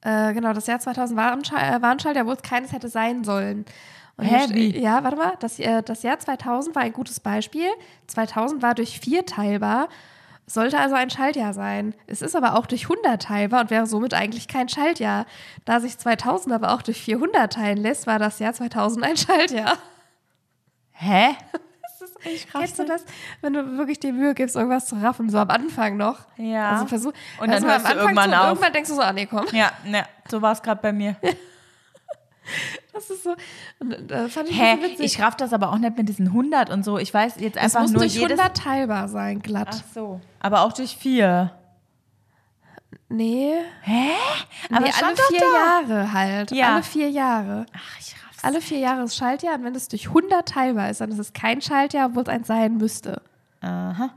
Äh, genau, das Jahr 2000 war ein, Schal äh, war ein Schaltjahr, wo es keines hätte sein sollen. Und wie? Ja, warte mal. Das, das Jahr 2000 war ein gutes Beispiel. 2000 war durch vier teilbar, sollte also ein Schaltjahr sein. Es ist aber auch durch 100 teilbar und wäre somit eigentlich kein Schaltjahr. Da sich 2000 aber auch durch 400 teilen lässt, war das Jahr 2000 ein Schaltjahr. Hä? Kennst du das, wenn du wirklich dir Mühe gibst, irgendwas zu raffen, so am Anfang noch? Ja. Also versuch, Und dann hörst du irgendwann so, und auf. Irgendwann denkst du so, ah nee, komm. Ja, ne, so war es gerade bei mir. Das ist so, äh, fand ich Hä? witzig. Ich raff das aber auch nicht mit diesen 100 und so. Ich weiß jetzt Es einfach muss nur durch jedes... 100 teilbar sein, glatt. Ach so. Aber auch durch vier. Nee, Hä? Aber nee es alle vier. Jahre halt. Ja. Alle vier Jahre. Ach, ich raff's. Alle vier Jahre ist Schaltjahr und wenn es durch 100 teilbar ist, dann ist es kein Schaltjahr, obwohl es eins sein müsste. Aha.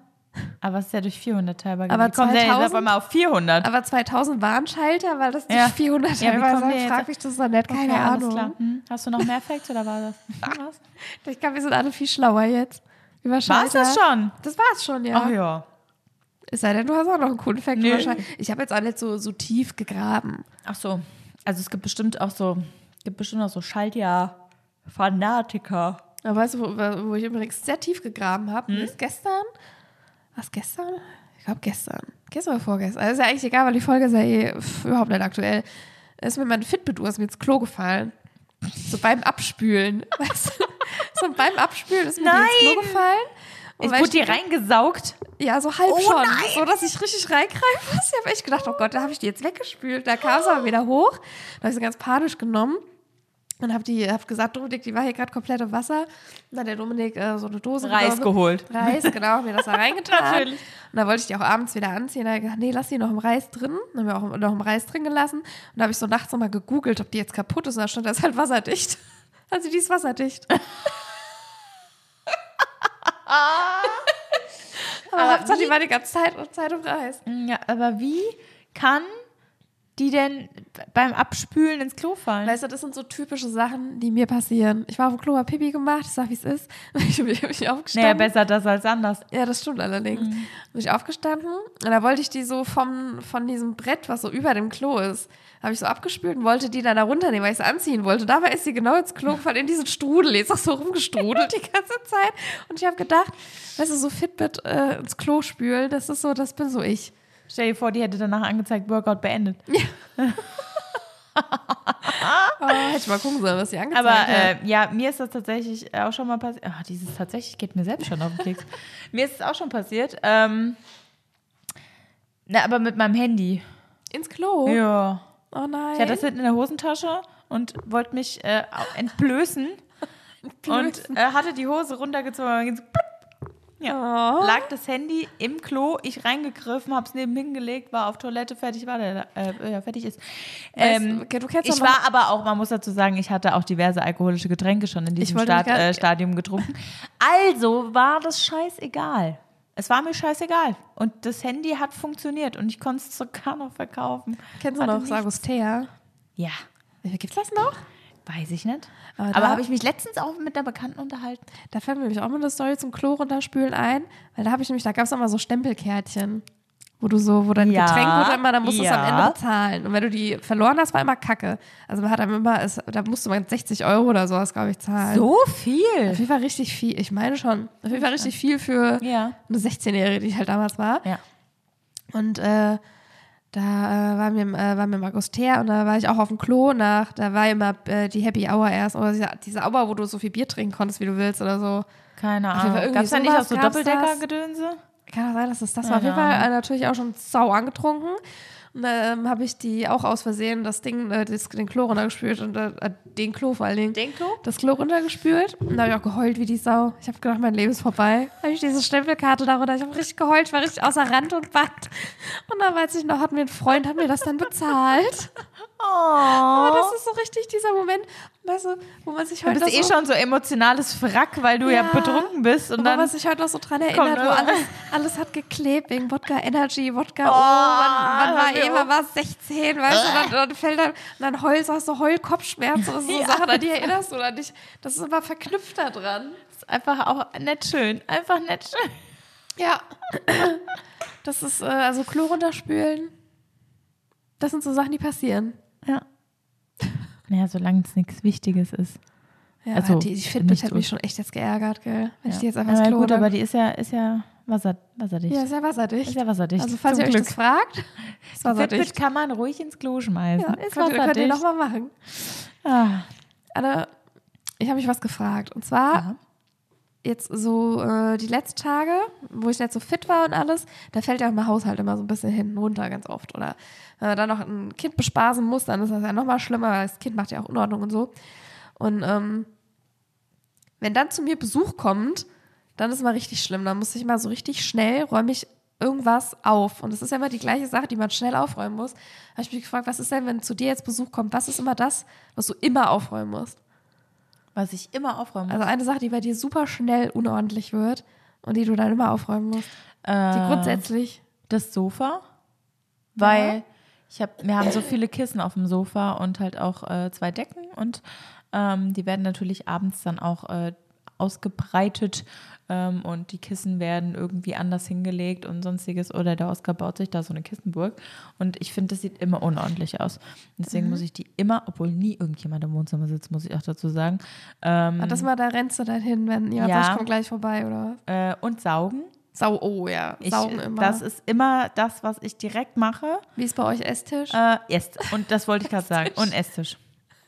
Aber es ist ja durch 400 teilbar. Aber Wie kommt der 2000? auf einmal auf 400? Aber 2000 war ein Schaltjahr, weil das durch Ja. 400 Ja, wie teilbar wir Ich frag mich das doch nicht, keine Okay, Ahnung. Hm. Hast du noch mehr Facts oder war das? Was? Ich glaube, wir sind alle viel schlauer jetzt. Über War's Schaltjahr. das schon? Das war's schon, ja. Ach ja. Es sei denn, du hast auch noch einen coolen Fact. Wahrscheinlich. Ich habe jetzt auch nicht so, so tief gegraben. Ach so. Also es gibt bestimmt auch so, gibt bestimmt auch so Schaltjahr-Fanatiker. Aber weißt du, wo, wo ich übrigens sehr tief gegraben habe? Hm? Ist gestern? Was gestern? Ich glaube gestern. Gestern oder vorgestern. Also ist ja eigentlich egal, weil die Folge ist ja eh pff, überhaupt nicht aktuell. Ist mir mein Fitbit-Uhr ist mir ins Klo gefallen. So beim Abspülen. Weißt du? So beim Abspülen ist mir die ins Klo Nein! gefallen. Und Ich wurde die- reingesaugt. Ja, so halb Oh schon. nein! So, dass ich richtig reingreifen muss. Ich habe echt gedacht, oh Gott, da habe ich die jetzt weggespült. Da kam es aber wieder hoch. Da habe ich sie ganz panisch genommen. Und habe die, hab gesagt, Dominik, die war hier gerade komplett im Wasser. Und dann hat der Dominik äh, so eine Dose Reis genommen. geholt. Reis, genau, mir das da reingetan. Natürlich. Und da wollte ich die auch abends wieder anziehen. Da habe ich gesagt, nee, lass die noch im Reis drin. Dann haben wir auch noch im Reis drin gelassen. Und da habe ich so nachts nochmal gegoogelt, ob die jetzt kaputt ist. Und da stand, das ist halt wasserdicht. Also die ist wasserdicht. Aber, Hauptsache, die war die ganze Zeit, Zeit im Reis. Ja, aber wie kann die denn beim Abspülen ins Klo fallen? Weißt du, das sind so typische Sachen, die mir passieren. Ich war auf dem Klo, hab Pipi gemacht, ich sag, wie es ist. Ich bin mich naja, aufgestanden. besser das als anders. Ja, das stimmt allerdings. Mhm. Bin ich aufgestanden und da wollte ich die so vom, von diesem Brett, was so über dem Klo ist, habe ich so abgespült und wollte die dann da runternehmen, weil ich sie anziehen wollte. Dabei ist sie genau ins Klo gefallen, in diesen Strudel. Die ist auch so rumgestrudelt die ganze Zeit. Und ich habe gedacht, weißt du, so Fitbit äh, ins Klo spülen, das ist so, das bin so ich. Stell dir vor, die hätte danach angezeigt, Workout beendet. Oh, hätte ich mal gucken sollen, was sie angezeigt Aber hat. äh, ja, mir ist das tatsächlich auch schon mal passiert. Ah, dieses tatsächlich geht mir selbst schon auf den Keks. mir ist es auch schon passiert. Ähm, na, aber mit meinem Handy. Ins Klo? Ja. Oh nein. Ich hatte das hinten in der Hosentasche und wollte mich äh, au- entblößen und äh, hatte die Hose runtergezogen. und dann ging's plupp. Ja. Oh. Lag das Handy im Klo, ich reingegriffen, hab's neben hingelegt, war auf Toilette, fertig war der, äh, ja, fertig ist. Weißt Ähm, okay, du kennst ich war aber auch, man muss dazu sagen, ich hatte auch diverse alkoholische Getränke schon in diesem Start, äh, Stadium getrunken. Also war das scheißegal. Es war mir scheißegal. Und das Handy hat funktioniert und ich konnte es sogar noch verkaufen. Kennst du noch. Sagustea? Ja, Gibt's das noch? Weiß ich nicht. Aber Aber, da- habe ich mich letztens auch mit einer Bekannten unterhalten. Da fällt mir nämlich auch mal eine Story zum Klo runterspülen ein, weil da habe ich nämlich, da gab es immer so Stempelkärtchen, wo du so, wo dein Ja, Getränk wurde immer, da musst du es am ja. Ende bezahlen. Und wenn du die verloren hast, war immer Kacke. Also man hat dann immer, es, da musste man 60 Euro oder sowas, glaube ich, zahlen. So Auf viel. jeden Fall richtig viel, ich meine schon. Auf jeden Fall richtig viel für Ja. eine 16-Jährige, die ich halt damals war. Ja. Und äh, da äh, war mir, äh, war mir Markus Teer und da war ich auch auf dem Klo nach, da war immer äh, die Happy Hour erst, oder diese, diese Hour, wo du so viel Bier trinken konntest, wie du willst oder so. Keine Ahnung. Gab es da nicht auch so. Doppeldecker-Gedönse? Kann auch sein, dass es das war. Auf jeden Fall äh, natürlich auch schon sau angetrunken. Und dann ähm, habe ich die auch aus Versehen das Ding, äh, das, den Klo runtergespült und äh, den Klo vor allen Dingen. Den Klo? Das Klo runtergespült. Und da habe ich auch geheult wie die Sau. Ich habe gedacht, mein Leben ist vorbei. Habe ich diese Stempelkarte darunter. Ich habe richtig geheult, war richtig außer Rand und Band. Und dann weiß ich noch, hat mir ein Freund, hat mir das dann bezahlt. Oh. Das ist so richtig dieser Moment, weißt du, wo man sich Du heute bist noch eh so, schon so emotionales Wrack, weil du ja, Ja. betrunken bist. Und wo dann man sich heute noch so dran erinnert, wo ne? alles, alles hat geklebt wegen Wodka Energy, Wodka, oh, Oh, wann, wann war hör mir eh, man war 16, weißt du, dann, dann fällt dann, und dann heulst du, hast du Heulkopfschmerzen, das sind so Ja. Sachen, an die erinnerst du dann nicht, das ist immer verknüpft da dran. ist einfach auch nicht schön. Einfach nicht schön. Ja. Das ist, äh, also Klo runterspülen, das sind so Sachen, die passieren. Ja. Naja, solange es nichts Wichtiges ist. Ja, Also, die, die Fitbit so- mich schon echt jetzt geärgert, gell, wenn ich die jetzt einfach ja, Klo gut, aber die ist ja, ist ja wasser, wasserdicht. Ja, ist ja wasserdicht. ist ja wasserdicht. Also falls Zum ihr euch Glück. das fragt, ist wasserdicht. Fitbit kann man ruhig ins Klo schmeißen. Ja, ist könnt, ihr- könnt ihr wasserdicht. nochmal machen. Ah. Anna, ich habe mich was gefragt. Und zwar Ja. Jetzt so äh, die letzten Tage, wo ich nicht so fit war und alles, da fällt ja mein Haushalt immer so ein bisschen hinten runter ganz oft. Oder wenn man dann noch ein Kind bespaßen muss, dann ist das ja nochmal schlimmer, weil das Kind macht ja auch Unordnung und so. Und ähm, wenn dann zu mir Besuch kommt, dann ist es mal richtig schlimm. Dann muss ich mal so richtig schnell, räume ich irgendwas auf. Und das ist ja immer die gleiche Sache, die man schnell aufräumen muss. Habe ich mich gefragt, was ist denn, wenn zu dir jetzt Besuch kommt, was ist immer das, was du immer aufräumen musst? Was ich immer aufräumen muss. Also eine Sache, die bei dir super schnell unordentlich wird und die du dann immer aufräumen musst. Die Äh, grundsätzlich. das Sofa, weil ich hab, wir haben so viele Kissen auf dem Sofa und halt auch äh, zwei Decken und ähm, die werden natürlich abends dann auch äh, ausgebreitet ähm, und die Kissen werden irgendwie anders hingelegt und sonstiges. Oder der Oscar baut sich da so eine Kissenburg. Und ich finde, das sieht immer unordentlich aus. Deswegen mhm. muss ich die immer, obwohl nie irgendjemand im Wohnzimmer sitzt, muss ich auch dazu sagen. Ähm, ah, das mal, da rennst du dann hin, wenn jemand ja, sagt, kommt gleich vorbei, oder? Äh, und saugen. Sau, oh ja, saugen ich, immer. Das ist immer das, was ich direkt mache. Wie ist bei euch Esstisch? Äh, Esst. Und das wollte ich gerade sagen. Und Esstisch.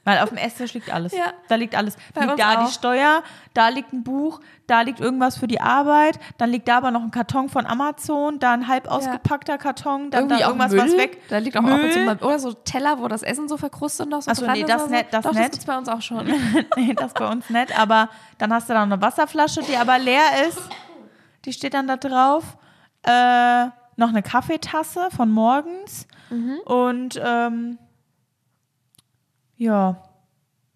Weil auf dem Esstisch liegt alles. Ja. Da liegt alles. Bei liegt da auch. die Steuer, da liegt ein Buch, da liegt irgendwas für die Arbeit, dann liegt da aber noch ein Karton von Amazon, da ein halb ausgepackter ja. Karton, dann Irgendwie da irgendwas Müll. was weg. Da liegt auch Müll. und mal, oder so Teller, wo das Essen so verkrustet noch so Achso, nee, das ist nett, das Doch, nett. das gibt's bei uns auch schon. nee, das bei uns nett, aber dann hast du da noch eine Wasserflasche, die aber leer ist. Die steht dann da drauf. Äh, noch eine Kaffeetasse von morgens mhm. und ähm, ja,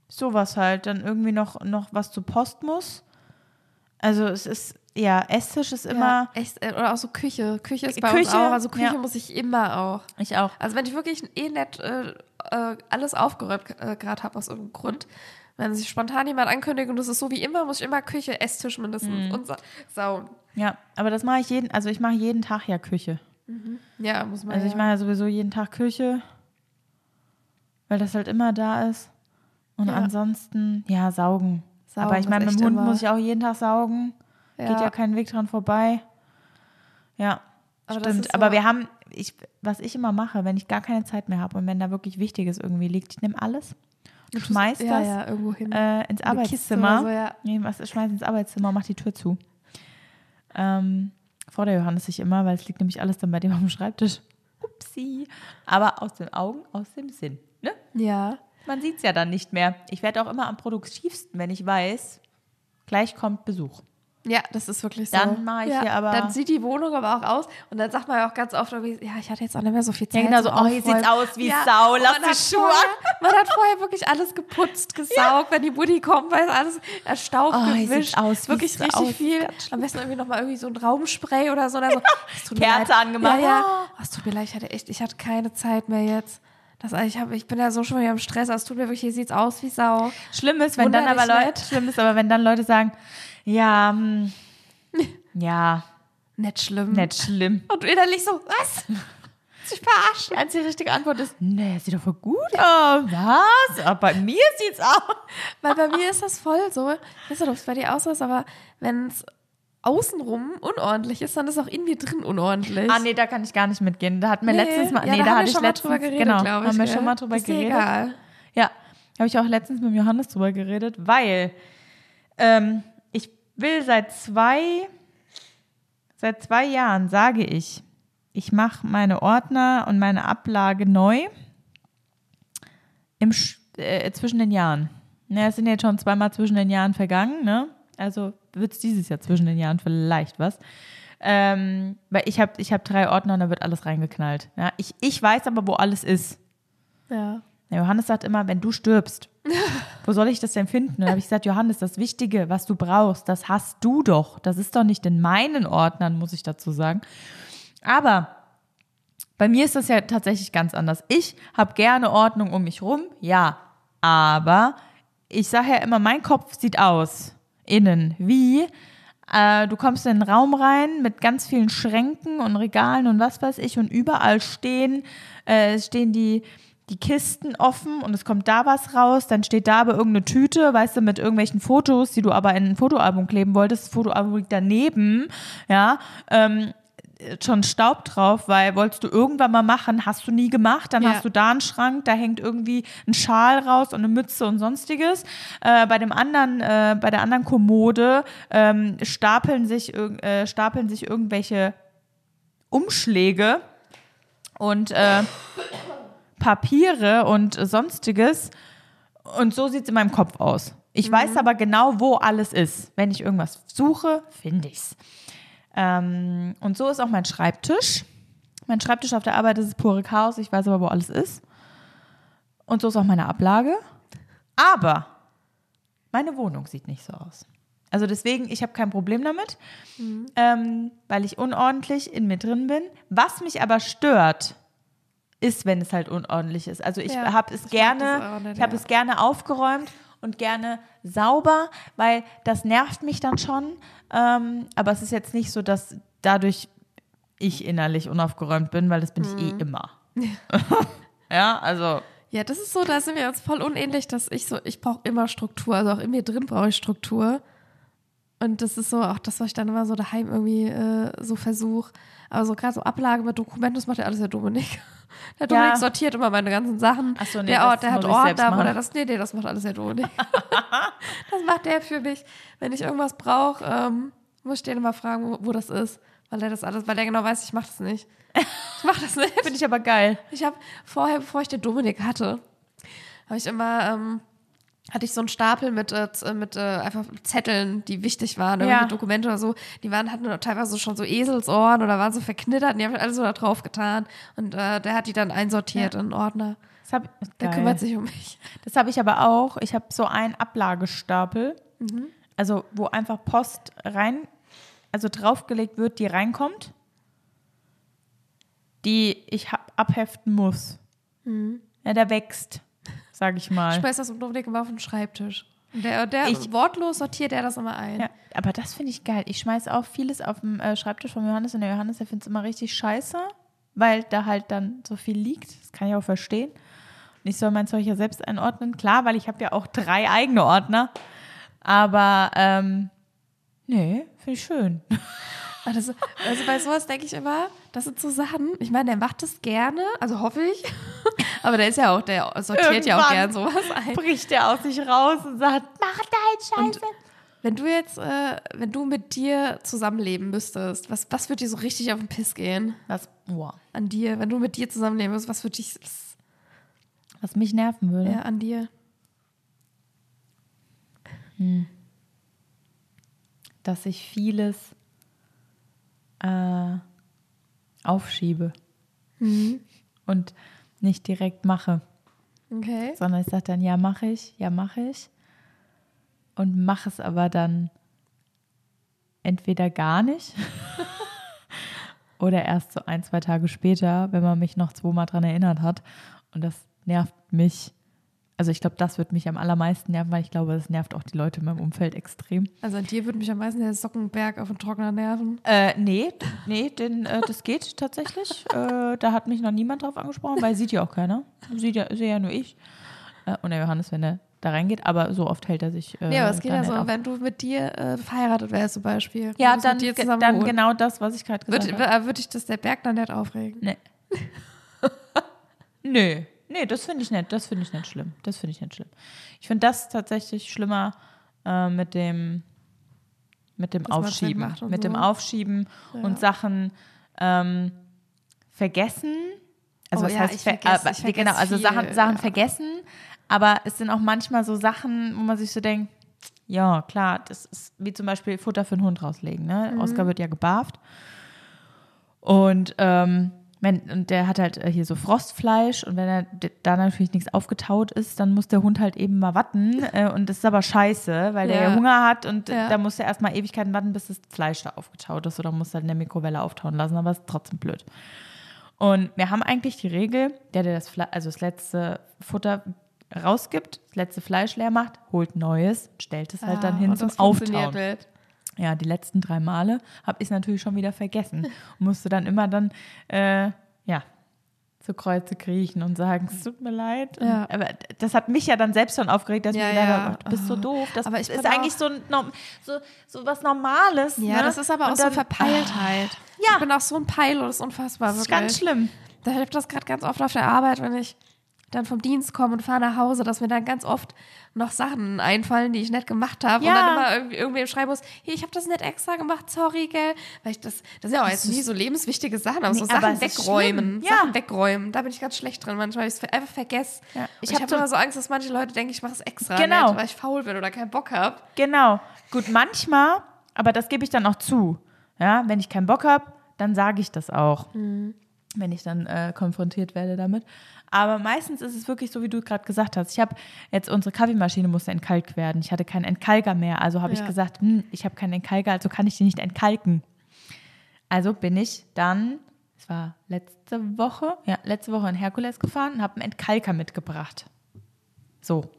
sowas halt. Dann irgendwie noch, noch was zur Post muss. Also es ist, ja, Esstisch ist immer. Ja, echt, äh, oder auch so Küche. Küche ist bei Küche, uns auch. Also Küche ja. muss ich immer auch. Ich auch. Also wenn ich wirklich eh nett äh, äh alles aufgeräumt äh, gerade habe aus irgendeinem Grund, wenn sich spontan jemand ankündigt und das ist so wie immer, muss ich immer Küche, Esstisch mindestens mhm. und sa sauen. Ja, aber das mache ich jeden, also ich mache jeden Tag ja Küche. Mhm. Ja, muss man. Also ja. ich mache ja sowieso jeden Tag Küche, weil das halt immer da ist. Und ja. ansonsten, ja, saugen. saugen Aber ich meine, mit dem Hund immer. muss ich auch jeden Tag saugen. Ja. Geht ja kein Weg dran vorbei. Ja, Aber stimmt. So Aber wir haben, ich, was ich immer mache, wenn ich gar keine Zeit mehr habe und wenn da wirklich Wichtiges irgendwie liegt, ich nehme alles, schmeiß das ja, äh, ins Arbeitszimmer. So, ja. Nee, was, schmeiß ins Arbeitszimmer und mach die Tür zu. Ähm, vor der Johannes sich immer, weil es liegt nämlich alles dann bei dem auf dem Schreibtisch. Upsi. Aber aus den Augen, aus dem Sinn. Ja. Man sieht es ja dann nicht mehr. Ich werde auch immer am produktivsten, wenn ich weiß, gleich kommt Besuch. Ja, das ist wirklich so. Dann mache ich ja, hier aber. Dann sieht die Wohnung aber auch aus und dann sagt man ja auch ganz oft, ja, ich hatte jetzt auch nicht mehr so viel Zeit. Ja, genau so, oh, hier sieht aus wie ja, Sau, lass die Schuhe. Vorher, man hat vorher wirklich alles geputzt, gesaugt, wenn die Mutti kommt, weil alles erstaubt, oh, gewischt. Aus wirklich richtig aus. viel. Am besten irgendwie nochmal irgendwie so ein Raumspray oder so. Oder so. Kerze angemacht. Ja, ja. Oh, es tut mir leid, ich hatte echt, ich hatte keine Zeit mehr jetzt. Das, ich, hab, ich bin ja so schon wieder im Stress, also es tut mir wirklich, hier sieht's aus wie Sau. Schlimm ist, wenn dann aber Leute, schlimm ist aber, wenn dann Leute sagen, ja, hm, ja. Nicht schlimm. Nicht schlimm. Und innerlich so, was? Sich verarschen. Die einzige richtige Antwort ist, nee, sieht doch voll gut aus. Was? Aber bei mir sieht's aus. Weil bei mir ist das voll so. Ich weiß nicht, ob es bei dir aus ist, aber wenn es außenrum unordentlich ist, dann ist auch in mir drin unordentlich. Ah, nee, da kann ich gar nicht mitgehen. Da hatten wir nee, letztens mal, ja, nee, da, da hatte ich letztens, drüber geredet, genau, ich, haben wir schon mal drüber ist geredet. Egal. Ja, habe ich auch letztens mit Johannes drüber geredet, weil ähm, ich will seit zwei, seit zwei Jahren sage ich, ich mache meine Ordner und meine Ablage neu im, äh, zwischen den Jahren. Ja, es sind jetzt schon zweimal zwischen den Jahren vergangen, ne? Also wird es dieses Jahr zwischen den Jahren vielleicht was. Ähm, weil ich habe ich hab drei Ordner und da wird alles reingeknallt. Ja, ich, ich weiß aber, wo alles ist. Ja. ja Johannes sagt immer, wenn du stirbst, wo soll ich das denn finden? Und dann habe ich gesagt, Johannes, das Wichtige, was du brauchst, das hast du doch. Das ist doch nicht in meinen Ordnern, muss ich dazu sagen. Aber bei mir ist das ja tatsächlich ganz anders. Ich habe gerne Ordnung um mich rum, ja. Aber ich sage ja immer, mein Kopf sieht aus innen. Wie? Äh, du kommst in einen Raum rein mit ganz vielen Schränken und Regalen und was weiß ich und überall stehen, äh, stehen die, die Kisten offen und es kommt da was raus, dann steht da aber irgendeine Tüte, weißt du, mit irgendwelchen Fotos, die du aber in ein Fotoalbum kleben wolltest. Das Fotoalbum liegt daneben, ja. Ähm, schon Staub drauf, weil wolltest du irgendwann mal machen, hast du nie gemacht, dann ja. hast du da einen Schrank, da hängt irgendwie ein Schal raus und eine Mütze und sonstiges. Äh, bei dem anderen, äh, bei der anderen Kommode ähm, stapeln sich äh, stapeln sich irgendwelche Umschläge und äh, Papiere und sonstiges. Und so sieht es in meinem Kopf aus. Ich mhm. weiß aber genau, wo alles ist. Wenn ich irgendwas suche, finde ich es. Ähm, und so ist auch mein Schreibtisch. Mein Schreibtisch auf der Arbeit ist pure Chaos. Ich weiß aber, wo alles ist. Und so ist auch meine Ablage. Aber meine Wohnung sieht nicht so aus. Also deswegen, ich habe kein Problem damit, mhm. ähm, weil ich unordentlich in mir drin bin. Was mich aber stört, ist, wenn es halt unordentlich ist. Also ich ja, habe es gerne, ich habe ja. es gerne aufgeräumt und gerne sauber, weil das nervt mich dann schon. Ähm, aber es ist jetzt nicht so, dass dadurch ich innerlich unaufgeräumt bin, weil das bin ich eh immer. ja, also Ja, das ist so, da sind wir uns voll unähnlich, dass ich so, ich brauche immer Struktur, also auch in mir drin brauche ich Struktur. Und das ist so auch das, was ich dann immer so daheim irgendwie äh, so versuche. Aber so gerade so Ablage mit Dokumenten, das macht ja alles der Dominik. Der Dominik Ja. sortiert immer meine ganzen Sachen. Ach so, nee, der, Ort, der hat selbst Ordner, machen. oder das, nee, nee, das macht alles der Dominik. das macht der für mich. Wenn ich irgendwas brauche, ähm, muss ich den immer fragen, wo, wo das ist. Weil der das alles, weil der genau weiß, ich mache das nicht. Ich mache das nicht. finde ich aber geil. Ich habe vorher, bevor ich den Dominik hatte, habe ich immer, ähm, hatte ich so einen Stapel mit, äh, z- mit äh, einfach Zetteln, die wichtig waren, Ja. Dokumente oder so. Die waren, hatten teilweise schon so Eselsohren oder waren so verknittert und die habe ich alles so da drauf getan. Und äh, der hat die dann einsortiert in einen Ordner. Das hab, Der geil. kümmert sich um mich. Das habe ich aber auch. Ich habe so einen Ablagestapel, also wo einfach Post rein, also draufgelegt wird, die reinkommt, die ich hab, abheften muss. Ja, der wächst, sage ich mal. Ich schmeiß das im Dominik immer auf den Schreibtisch. Und der, der Ich- wortlos sortiert er das immer ein. Ja, aber das finde ich geil. Ich schmeiße auch vieles auf den äh, Schreibtisch von Johannes und der Johannes, der findet es immer richtig scheiße, weil da halt dann so viel liegt. Das kann ich auch verstehen. Und ich soll mein Zeug ja selbst einordnen. Klar, weil ich habe ja auch drei eigene Ordner. Aber ähm, nee, finde ich schön. Das, also bei sowas denke ich immer, das sind so Sachen, ich meine, der macht das gerne, also hoffe ich, aber der ist ja auch, der sortiert ja auch gern Irgendwann sowas ein. Bricht der aus sich raus und sagt, mach dein Scheiße. Wenn du jetzt, äh, wenn du mit dir zusammenleben müsstest, was, was würde dir so richtig auf den Piss gehen was, boah, an dir? Wenn du mit dir zusammenleben müsstest, was würde dich, was, was mich nerven würde. ja, an dir? dass ich vieles äh, aufschiebe und nicht direkt mache, Okay. sondern ich sage dann, ja, mache ich, ja, mache ich und mache es aber dann entweder gar nicht oder erst so ein, zwei Tage später, wenn man mich noch zweimal dran erinnert hat und das nervt mich. Also ich glaube, das wird mich am allermeisten nerven, weil ich glaube, das nervt auch die Leute in meinem Umfeld extrem. Also an dir würde mich am meisten der Sockenberg auf den Trockner nerven. Äh, nee, nee, denn, äh, das geht tatsächlich. äh, da hat mich noch niemand drauf angesprochen, weil sieht ja auch keiner. Sieht ja, sehe ja nur ich. Äh, und der Johannes, wenn er da reingeht, aber so oft hält er sich. Äh, nee, aber es geht ja so, auf. wenn du mit dir äh, verheiratet wärst zum Beispiel. Ja, dann, dann wohnen. genau das, was ich gerade gesagt Würde habe. würd ich das der Berg dann nicht aufregen? Nee. Nö. Nee, das finde ich nicht. Das finde ich nicht schlimm. Das finde ich nicht schlimm. Ich finde das tatsächlich schlimmer äh, mit dem mit dem Aufschieben. Mit so. dem Aufschieben und Sachen ähm, vergessen. Also Oh was ja, heißt ver vergesse- vergesse genau, also viel, Sachen, Sachen ja. vergessen, aber es sind auch manchmal so Sachen, wo man sich so denkt, ja, klar, das ist wie zum Beispiel Futter für einen Hund rauslegen. Ne? Mhm. Oscar wird ja gebarft. Und, ähm, wenn, und der hat halt äh, hier so Frostfleisch und wenn er da natürlich nichts aufgetaut ist, dann muss der Hund halt eben mal warten. Äh, und das ist aber scheiße, weil der Ja. Hunger hat und Ja. da muss er erstmal Ewigkeiten warten, bis das Fleisch da aufgetaut ist oder muss er in der Mikrowelle auftauen lassen, aber ist trotzdem blöd. Und wir haben eigentlich die Regel, der, der das, Fle also das letzte Futter rausgibt, das letzte Fleisch leer macht, holt neues, stellt es halt dann Ah, hin und zum Auftauen. nicht. Ja, die letzten drei Male habe ich es natürlich schon wieder vergessen. Und musste dann immer dann, äh, ja, zu Kreuze kriechen und sagen, es tut mir leid. Und- Ja. Aber das hat mich ja dann selbst schon aufgeregt, dass Ja, ich mir ja. habe, du bist so Oh. doof. Das Aber ich ist eigentlich so, ein so, so was Normales. Ja, ne? das ist aber auch Und so dann- Verpeiltheit. Ja. Ich bin auch so ein Peilo, das ist unfassbar. Das ist wirklich. ganz schlimm. Da hilft das gerade ganz oft auf der Arbeit, wenn ich dann vom Dienst komme und fahre nach Hause, dass mir dann ganz oft noch Sachen einfallen, die ich nicht gemacht habe Ja. und dann immer irgendwie irgendwem schreiben muss, hier, ich habe das nicht extra gemacht, sorry, gell? Weil ich das, das sind ja auch jetzt nie so lebenswichtige Sachen, aber Nee, so aber Sachen ist wegräumen. Ja. Sachen wegräumen, da bin ich ganz schlecht drin manchmal, weil ich es einfach vergesse. Ja. Ich, hab habe so- immer so Angst, dass manche Leute denken, ich mache es extra, Genau. nicht, weil ich faul bin oder keinen Bock habe. Genau. Gut, manchmal, aber das gebe ich dann auch zu. Ja, wenn ich keinen Bock habe, dann sage ich das auch. Wenn ich dann äh, konfrontiert werde damit. Aber meistens ist es wirklich so, wie du gerade gesagt hast. Ich habe jetzt unsere Kaffeemaschine musste entkalkt werden. Ich hatte keinen Entkalker mehr. Also habe ich Ja. gesagt, hm, ich habe keinen Entkalker, also kann ich die nicht entkalken. Also bin ich dann, es war letzte Woche, ja, letzte Woche in Herkules gefahren und habe einen Entkalker mitgebracht. So.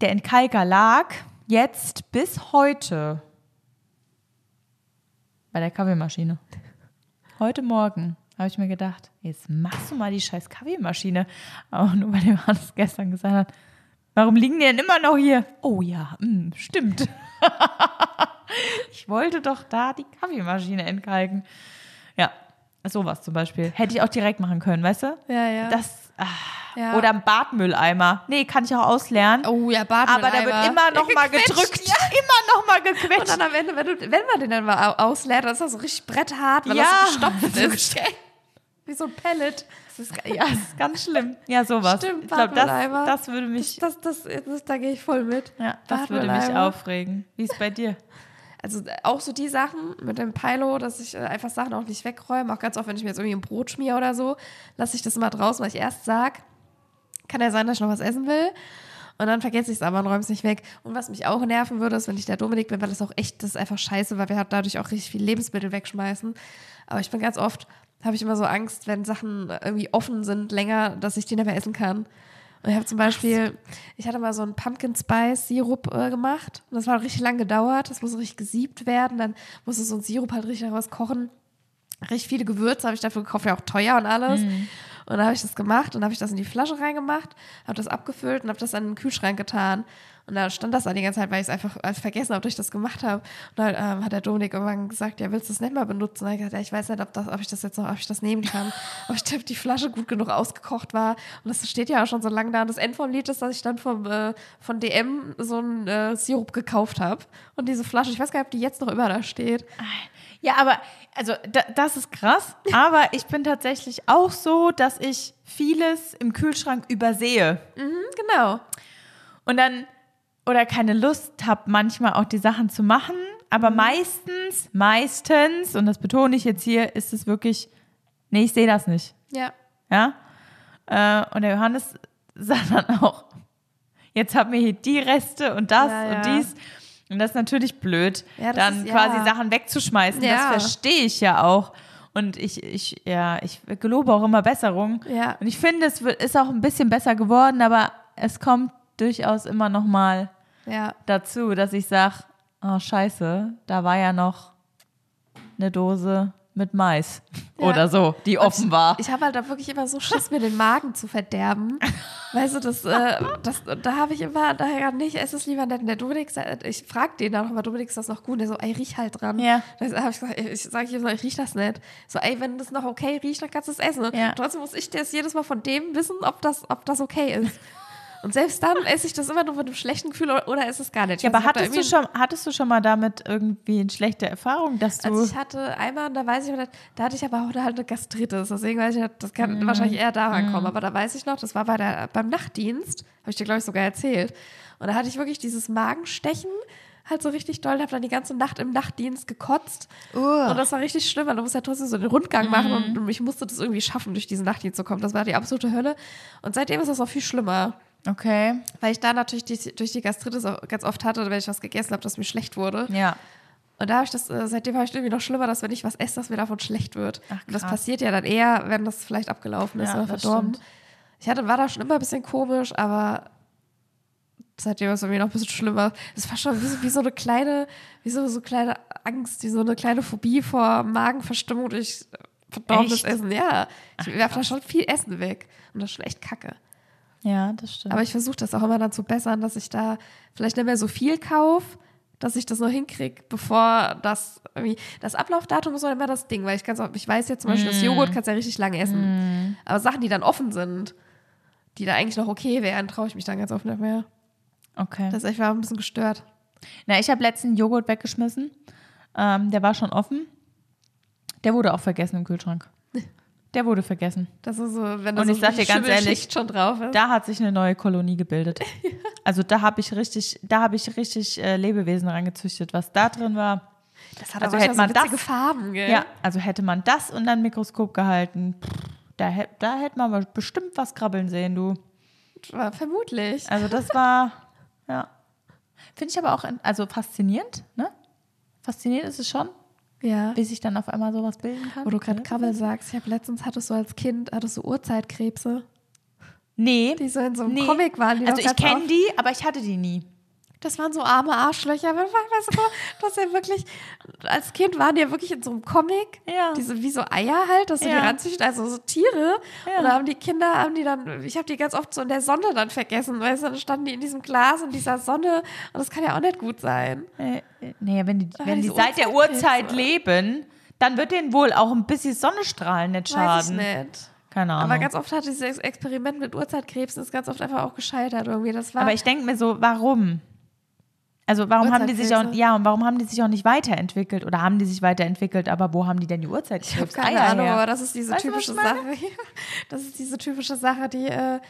der Entkalker lag jetzt bis heute bei der Kaffeemaschine. Heute Morgen habe ich mir gedacht, jetzt machst du mal die scheiß Kaffeemaschine. Aber nur weil der Hans gestern gesagt hat, warum liegen die denn immer noch hier? Oh ja, mh, stimmt. ich wollte doch da die Kaffeemaschine entkalken. Ja, sowas zum Beispiel. Hätte ich auch direkt machen können, weißt du? Ja, ja. Das. Ja. Oder ein Badmülleimer. Nee, kann ich auch ausleeren. oh ja, aber Badmülleimer. da wird immer noch mal Gequetscht, gedrückt. Ja. Immer noch mal Und gequetscht. dann am Ende, wenn, du, wenn man den dann mal au- ausleert, dann ist das so richtig bretthart, weil Ja. das so gestopft ist. Wie so ein Pellet. Das ist, ja, das ist ganz schlimm. Ja, sowas. Stimmt, ich glaube, das, das würde mich, Das, das, das, da gehe ich voll mit. ja, das würde mich aufregen. Wie ist bei dir? Also äh, auch so die Sachen mit dem Pilo, dass ich äh, einfach Sachen auch nicht wegräume. Auch ganz oft, wenn ich mir jetzt irgendwie ein Brot schmier oder so, lasse ich das immer draußen, weil ich erst sag, kann ja sein, dass ich noch was essen will. Und dann vergesse ich es aber und räume es nicht weg. Und was mich auch nerven würde, ist, wenn ich der Dominik bin, weil das auch echt, das ist einfach scheiße, weil wir halt dadurch auch richtig viel Lebensmittel wegschmeißen. Aber ich bin ganz oft, habe ich immer so Angst, wenn Sachen irgendwie offen sind länger, dass ich die nicht mehr essen kann. Und ich habe zum Beispiel, ich hatte mal so einen Pumpkin Spice Sirup äh, gemacht. Und das war richtig lang gedauert. Das musste richtig gesiebt werden. Dann musste so ein Sirup halt richtig daraus kochen. Richtig viele Gewürze habe ich dafür gekauft, ja auch teuer und alles. Und dann habe ich das gemacht und habe ich das in die Flasche reingemacht, habe das abgefüllt und habe das in den Kühlschrank getan. Und da stand das dann die ganze Zeit, weil ich es einfach vergessen habe, dass ich das gemacht habe. Und dann ähm, hat der Dominik irgendwann gesagt, ja, willst du das nicht mal benutzen? Und ich gesagt, ja, ich weiß nicht, ob, das, ob ich das jetzt noch, ob ich das nehmen kann. ob ich, ob die Flasche gut genug ausgekocht war. Und das steht ja auch schon so lange da. Und das End vom Lied ist, dass ich dann vom, äh, von DM so einen äh, Sirup gekauft habe. Und diese Flasche, ich weiß gar nicht, ob die jetzt noch immer da steht. Ja, aber, also, da, das ist krass. Aber ich bin tatsächlich auch so, dass ich vieles im Kühlschrank übersehe. Genau. Und dann, oder keine Lust habe, manchmal auch die Sachen zu machen. Aber meistens, meistens, und das betone ich jetzt hier, ist es wirklich, nee, ich sehe das nicht. Ja. Ja. Äh, und der Johannes sagt dann auch, jetzt haben wir hier die Reste und das Ja, ja. und dies. Und das ist natürlich blöd, Ja, das dann ist- quasi ja. Sachen wegzuschmeißen. Das Ja. verstehe ich ja auch. Und ich, ich, ja, ich gelobe auch immer Besserung. Ja. Und ich finde, es wird, ist auch ein bisschen besser geworden, aber es kommt durchaus immer noch mal Ja. dazu, dass ich sage, oh scheiße, da war ja noch eine Dose mit Mais Ja. oder so, die offen war. Ich habe halt da wirklich immer so Schiss, mir den Magen zu verderben. Weißt du, das, äh, das da habe ich immer, daher nicht, es ist lieber nett. Der Dominik, ich frage den dann noch mal, Dominik, ist das noch gut? Der so, ey, riech halt dran. Ja. Da habe ich gesagt, ich sage ihm so, ich riech das nicht. So, ey, wenn das noch okay riecht, dann kannst du es essen. Ja. Trotzdem muss ich das jedes Mal von dem wissen, ob das, ob das okay ist. Und selbst dann esse ich das immer nur mit einem schlechten Gefühl oder, esse es gar nicht. Ich Ja, weiß aber hattest du, schon, hattest du schon mal damit irgendwie eine schlechte Erfahrung, dass du. Also ich hatte einmal, da weiß ich noch, da hatte ich aber auch halt eine Gastritis. Deswegen weiß ich, das kann Mhm. wahrscheinlich eher daran kommen. Aber da weiß ich noch, das war bei der, beim Nachtdienst, habe ich dir, glaube ich, sogar erzählt. Und da hatte ich wirklich dieses Magenstechen halt so richtig doll, habe dann die ganze Nacht im Nachtdienst gekotzt. Und das war richtig schlimm, weil du musst ja trotzdem so den Rundgang machen Mhm. und ich musste das irgendwie schaffen, durch diesen Nachtdienst zu kommen. Das war die absolute Hölle. Und seitdem ist das auch viel schlimmer. Okay. Weil ich da natürlich die, durch die Gastritis auch ganz oft hatte, wenn ich was gegessen habe, dass mir schlecht wurde. Ja. Und da habe ich das, äh, seitdem habe ich irgendwie noch schlimmer, dass wenn ich was esse, dass mir davon schlecht wird. Ach, und das passiert ja dann eher, wenn das vielleicht abgelaufen ist Ja, oder verdorben. Ich hatte, war da schon immer ein bisschen komisch, aber seitdem ist es bei mir noch ein bisschen schlimmer. Es war schon wie so, wie so eine kleine, wie so, so kleine Angst, wie so eine kleine Phobie vor Magenverstimmung durch verdorbenes? Essen. Ja, ich werfe da schon viel Essen weg. Und das ist schon echt kacke. Ja, das stimmt. Aber ich versuche das auch immer dann zu bessern, dass ich da vielleicht nicht mehr so viel kaufe, dass ich das noch hinkriege, bevor das irgendwie. Das Ablaufdatum ist auch immer das Ding, weil ich ganz oft, ich weiß jetzt zum Beispiel, das Joghurt kannst du ja richtig lange essen. Aber Sachen, die dann offen sind, die da eigentlich noch okay wären, traue ich mich dann ganz oft nicht mehr. okay. Das ist echt war ein bisschen gestört. Na, ich habe letzten Joghurt weggeschmissen. Ähm, der war schon offen. Der wurde auch vergessen im Kühlschrank. Der wurde vergessen. Das ist so, wenn da Und so ich sag dir ganz ehrlich, schon drauf ist. Da hat sich eine neue Kolonie gebildet. Also da habe ich richtig, da habe ich richtig äh, Lebewesen reingezüchtet, was da drin war. das hat also aber hätte man so das- Farben, gell? Ja, also hätte man das unter ein Mikroskop gehalten, pff, da, da hätte man bestimmt was krabbeln sehen, du. War Vermutlich. Also das war, ja. Finde ich aber auch, also faszinierend, ne? Faszinierend ist es schon, Ja. wie sich dann auf einmal sowas bilden kann. Wo du gerade. Krabbel sagst, ich habe letztens, hattest du als Kind, hattest du Urzeitkrebse? Nee. Die so in so einem nee. Comic waren. Die also ich kenne die, aber ich hatte die nie. Das waren so arme Arschlöcher. Weißt du, das ja wirklich, als Kind waren die ja wirklich in so einem Comic. Ja. Diese, wie so Eier halt, dass du Ja. die ranzüchten, also so Tiere. Ja. Und da haben die Kinder, haben die dann, ich habe die ganz oft so in der Sonne dann vergessen, weißt du, dann standen die in diesem Glas in dieser Sonne. Und das kann ja auch nicht gut sein. Äh, äh, nee, wenn die, wenn die seit der. Uhrzeit leben, dann wird denen wohl auch ein bisschen Sonnenstrahlen nicht Weiß schaden. ich nicht. Keine Ahnung. Aber ganz oft hat dieses Experiment mit Urzeitkrebsen ist ganz oft einfach auch gescheitert irgendwie. Das war Aber ich denke mir so, warum? Also warum haben die sich auch, ja, und warum haben die sich auch nicht weiterentwickelt? Oder haben die sich weiterentwickelt, aber wo haben die denn die Ich habe keine Eier Ahnung, her? aber das ist diese Weißt typische? Sache. Das ist diese typische Sache, die äh,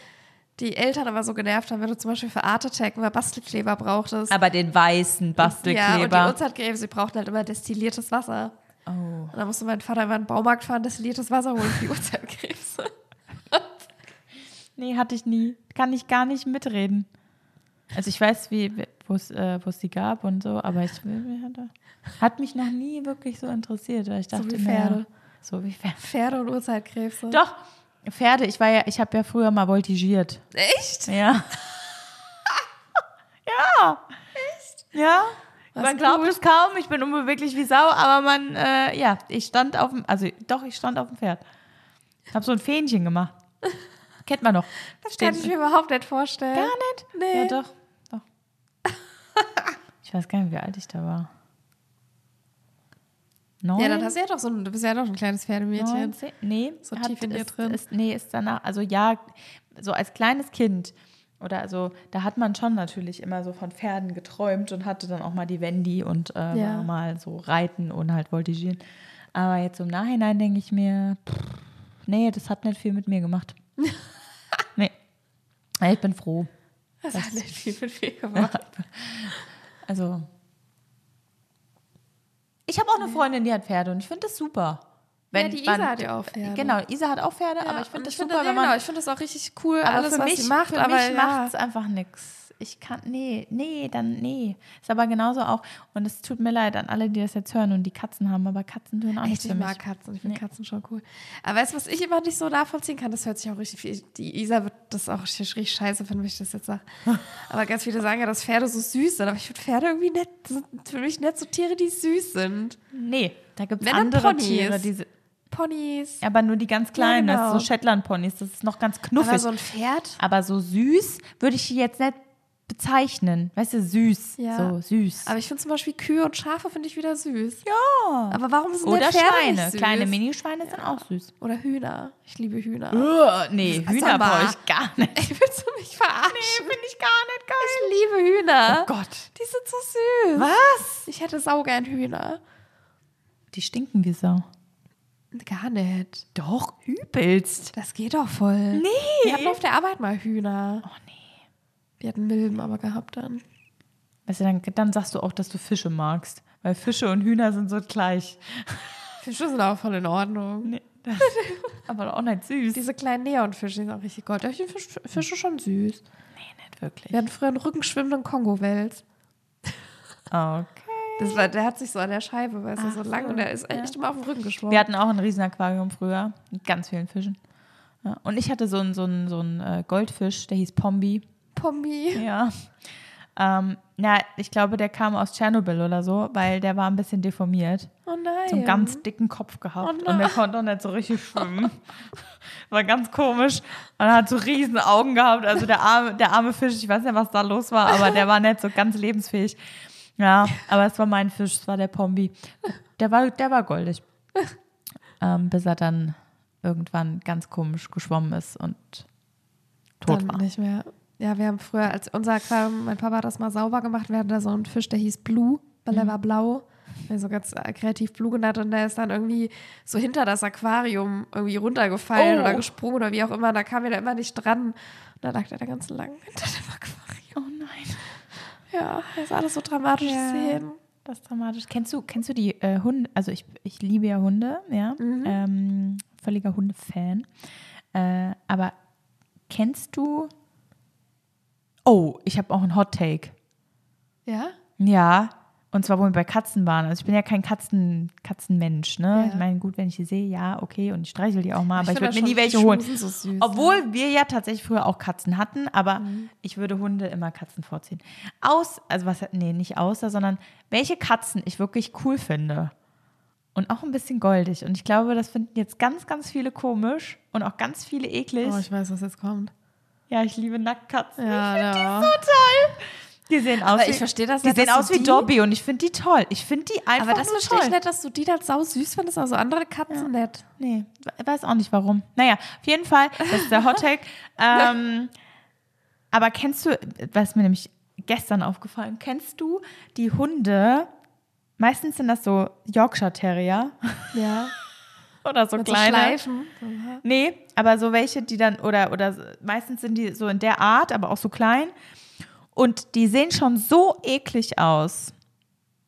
die Eltern aber so genervt haben, wenn du zum Beispiel für Art Attack mal Bastelkleber brauchtest. Aber den weißen Ja, und die Bastelkleber. Uhrzeitkrebse, sie brauchten halt immer destilliertes Wasser. oh. Und dann musste mein Vater immer in den Baumarkt fahren, destilliertes Wasser holen für die Uhrzeitkrebse. Nee, hatte ich nie. Kann ich gar nicht mitreden. Also ich weiß, wie wo es äh, die gab und so, aber ich will mir hatte, hat mich noch nie wirklich so interessiert, weil ich So dachte wie mir, Pferde. so wie Pferde. Pferde und Uhrzeitkrebse. Doch Pferde. Ich war ja, ich habe ja früher mal voltigiert. Echt? Ja. ja. Echt? Ja. Was man glaubt cool. es kaum, ich bin unbeweglich wie Sau, aber man, äh, ja, ich stand auf dem, also doch, ich stand auf dem Pferd. Hab so ein Fähnchen gemacht. Kennt man doch. Das kann ich mir überhaupt nicht vorstellen. Gar nicht? Nee. Ja, doch. doch. ich weiß gar nicht, wie alt ich da war. Neun? Ja, dann hast du ja doch so ein, du bist ja doch ein kleines Pferdemädchen. 19? Nee, So hat- tief in dir ist, drin. Ist, nee, ist danach, also ja, so als kleines Kind oder also, da hat man schon natürlich immer so von Pferden geträumt und hatte dann auch mal die Wendy und äh, Ja. war mal so reiten und halt voltigieren. Aber jetzt im Nachhinein denke ich mir, pff, nee, das hat nicht viel mit mir gemacht. Nee. Ich bin froh. Das hat nicht viel mit viel gemacht. Also, ich habe auch eine Freundin, die hat Pferde und ich finde das super. Ja, die Isa hat ja auch Pferde. Genau, Isa hat auch Pferde, Ja, aber ich finde das finde- super, ja, wenn man genau, ich finde das auch richtig cool, Aber alles, für was mich, sie macht. für aber mich ja. macht es einfach nichts. Ich kann, nee, nee, dann nee. Ist aber genauso auch, und es tut mir leid an alle, die das jetzt hören und die Katzen haben, aber Katzen tun auch Echt, nichts ich für mich. mag Katzen. Ich finde Katzen schon cool. Aber weißt du, was ich immer nicht so nachvollziehen kann? Das hört sich auch richtig viel. Die Isa wird das auch richtig, scheiße finden, wenn ich das jetzt sage. Aber ganz viele sagen ja, dass Pferde so süß sind. Aber ich finde Pferde irgendwie nett. Das sind für mich nicht so Tiere, die süß sind. Nee, da gibt es Wenn andere Ponys. Tiere, diese, Ponys. aber nur die ganz kleinen, Ja, das genau. so Shetland-Ponys, das ist noch ganz knuffig. Aber so ein Pferd. Aber so süß würde ich die jetzt nicht bezeichnen. Weißt du, süß. Ja. So süß. Aber ich finde zum Beispiel Kühe und Schafe finde ich wieder süß. ja. Aber warum sind Oder Pferde Schweine. süß? Kleine Minischweine sind auch süß. Oder Hühner. Ich liebe Hühner. Uh, nee, Sag Hühner brauche ich gar nicht. Ey, willst du mich verarschen? finde ich gar nicht geil. Ich liebe Hühner. Oh Gott. Die sind so süß. Was? Ich hätte saugern Hühner. Die stinken wie Sau. Gar nicht. Doch, übelst. Das geht doch voll. Nee. Wir hatten auf der Arbeit mal Hühner. Oh nee. Die hatten Milben aber gehabt dann. Weißt du, dann, dann sagst du auch, dass du Fische magst. Weil Fische und Hühner sind so gleich. Fische sind auch voll in Ordnung. Nee, das, aber auch nicht süß. Diese kleinen Neonfische sind auch richtig gold. Ich finde Fisch, Fische schon süß. nee, nicht wirklich. Wir hatten früher einen rückenschwimmenden Kongo-Wels. Okay. Das war, der hat sich so an der Scheibe, weißt du, so lang und der ist echt immer auf dem Rücken geschwommen. Wir hatten auch ein Riesenaquarium früher mit ganz vielen Fischen. Ja. Und ich hatte so einen so einen, so einen äh, Goldfisch, der hieß Pombi. Pommi. Ja. Ähm, na, ich glaube, der kam aus Tschernobyl oder so, weil der war ein bisschen deformiert. Oh nein. So einen ganz dicken Kopf gehabt. Oh und der konnte auch nicht so richtig schwimmen. war ganz komisch. Und er hat so riesen Augen gehabt. Also der arme, der arme Fisch, ich weiß nicht, was da los war, aber der war nicht so ganz lebensfähig. Ja, aber es war mein Fisch, es war der Pombi. Der war, der war goldig. Ähm, bis er dann irgendwann ganz komisch geschwommen ist und tot Dann war. nicht mehr. Ja, wir haben früher, als unser Aquarium, mein Papa hat das mal sauber gemacht, wir hatten da so einen Fisch, der hieß Blue, weil Mhm. er war blau. So ganz äh, kreativ Blue genannt und der ist dann irgendwie so hinter das Aquarium irgendwie runtergefallen Oh. oder gesprungen oder wie auch immer. Da kam er da immer nicht dran. Und da lag der da ganz lang hinter dem Aquarium. Ja, das ist alles so dramatische Ja. Szenen. Das ist dramatisch. Kennst du, kennst du die äh, Hunde? Also ich, ich liebe ja Hunde, ja. Ähm, völliger Hundefan. Äh, aber kennst du. Oh, ich habe auch einen Hot Take. Ja? Ja. Und zwar, wo wir bei Katzen waren. Also ich bin ja kein Katzen, Katzenmensch, ne? Ja. Ich meine, gut, wenn ich die sehe, ja, okay, und ich streichel die auch mal, aber ich, würde mir nie welche holen. so süß, Obwohl wir ja tatsächlich früher auch Katzen hatten, aber Mhm. ich würde Hunde immer Katzen vorziehen. Aus, also was, nee, nicht außer, sondern welche Katzen ich wirklich cool finde. Und auch ein bisschen goldig. Und ich glaube, das finden jetzt ganz, ganz viele komisch und auch ganz viele eklig. Oh, ich weiß, was jetzt kommt. ja, ich liebe Nacktkatzen. Ja, ja. Die sehen aus Aber wie, ich verstehe das Die nicht, sehen aus wie die- Dobby und ich finde die toll. Ich finde die einfach Aber das nur verstehe toll. ich nicht, dass du die dann sau süß findest, also andere Katzen nett. Nee, we- weiß auch nicht warum. Naja, auf jeden Fall, das ist der Hottag. ähm, aber kennst du, was mir nämlich gestern aufgefallen, kennst du die Hunde, meistens sind das so Yorkshire Terrier Ja. oder so Mit so kleine. Schleifen. Nee, aber so welche, die dann, oder, oder meistens sind die so in der Art, aber auch so klein. Und die sehen schon so eklig aus,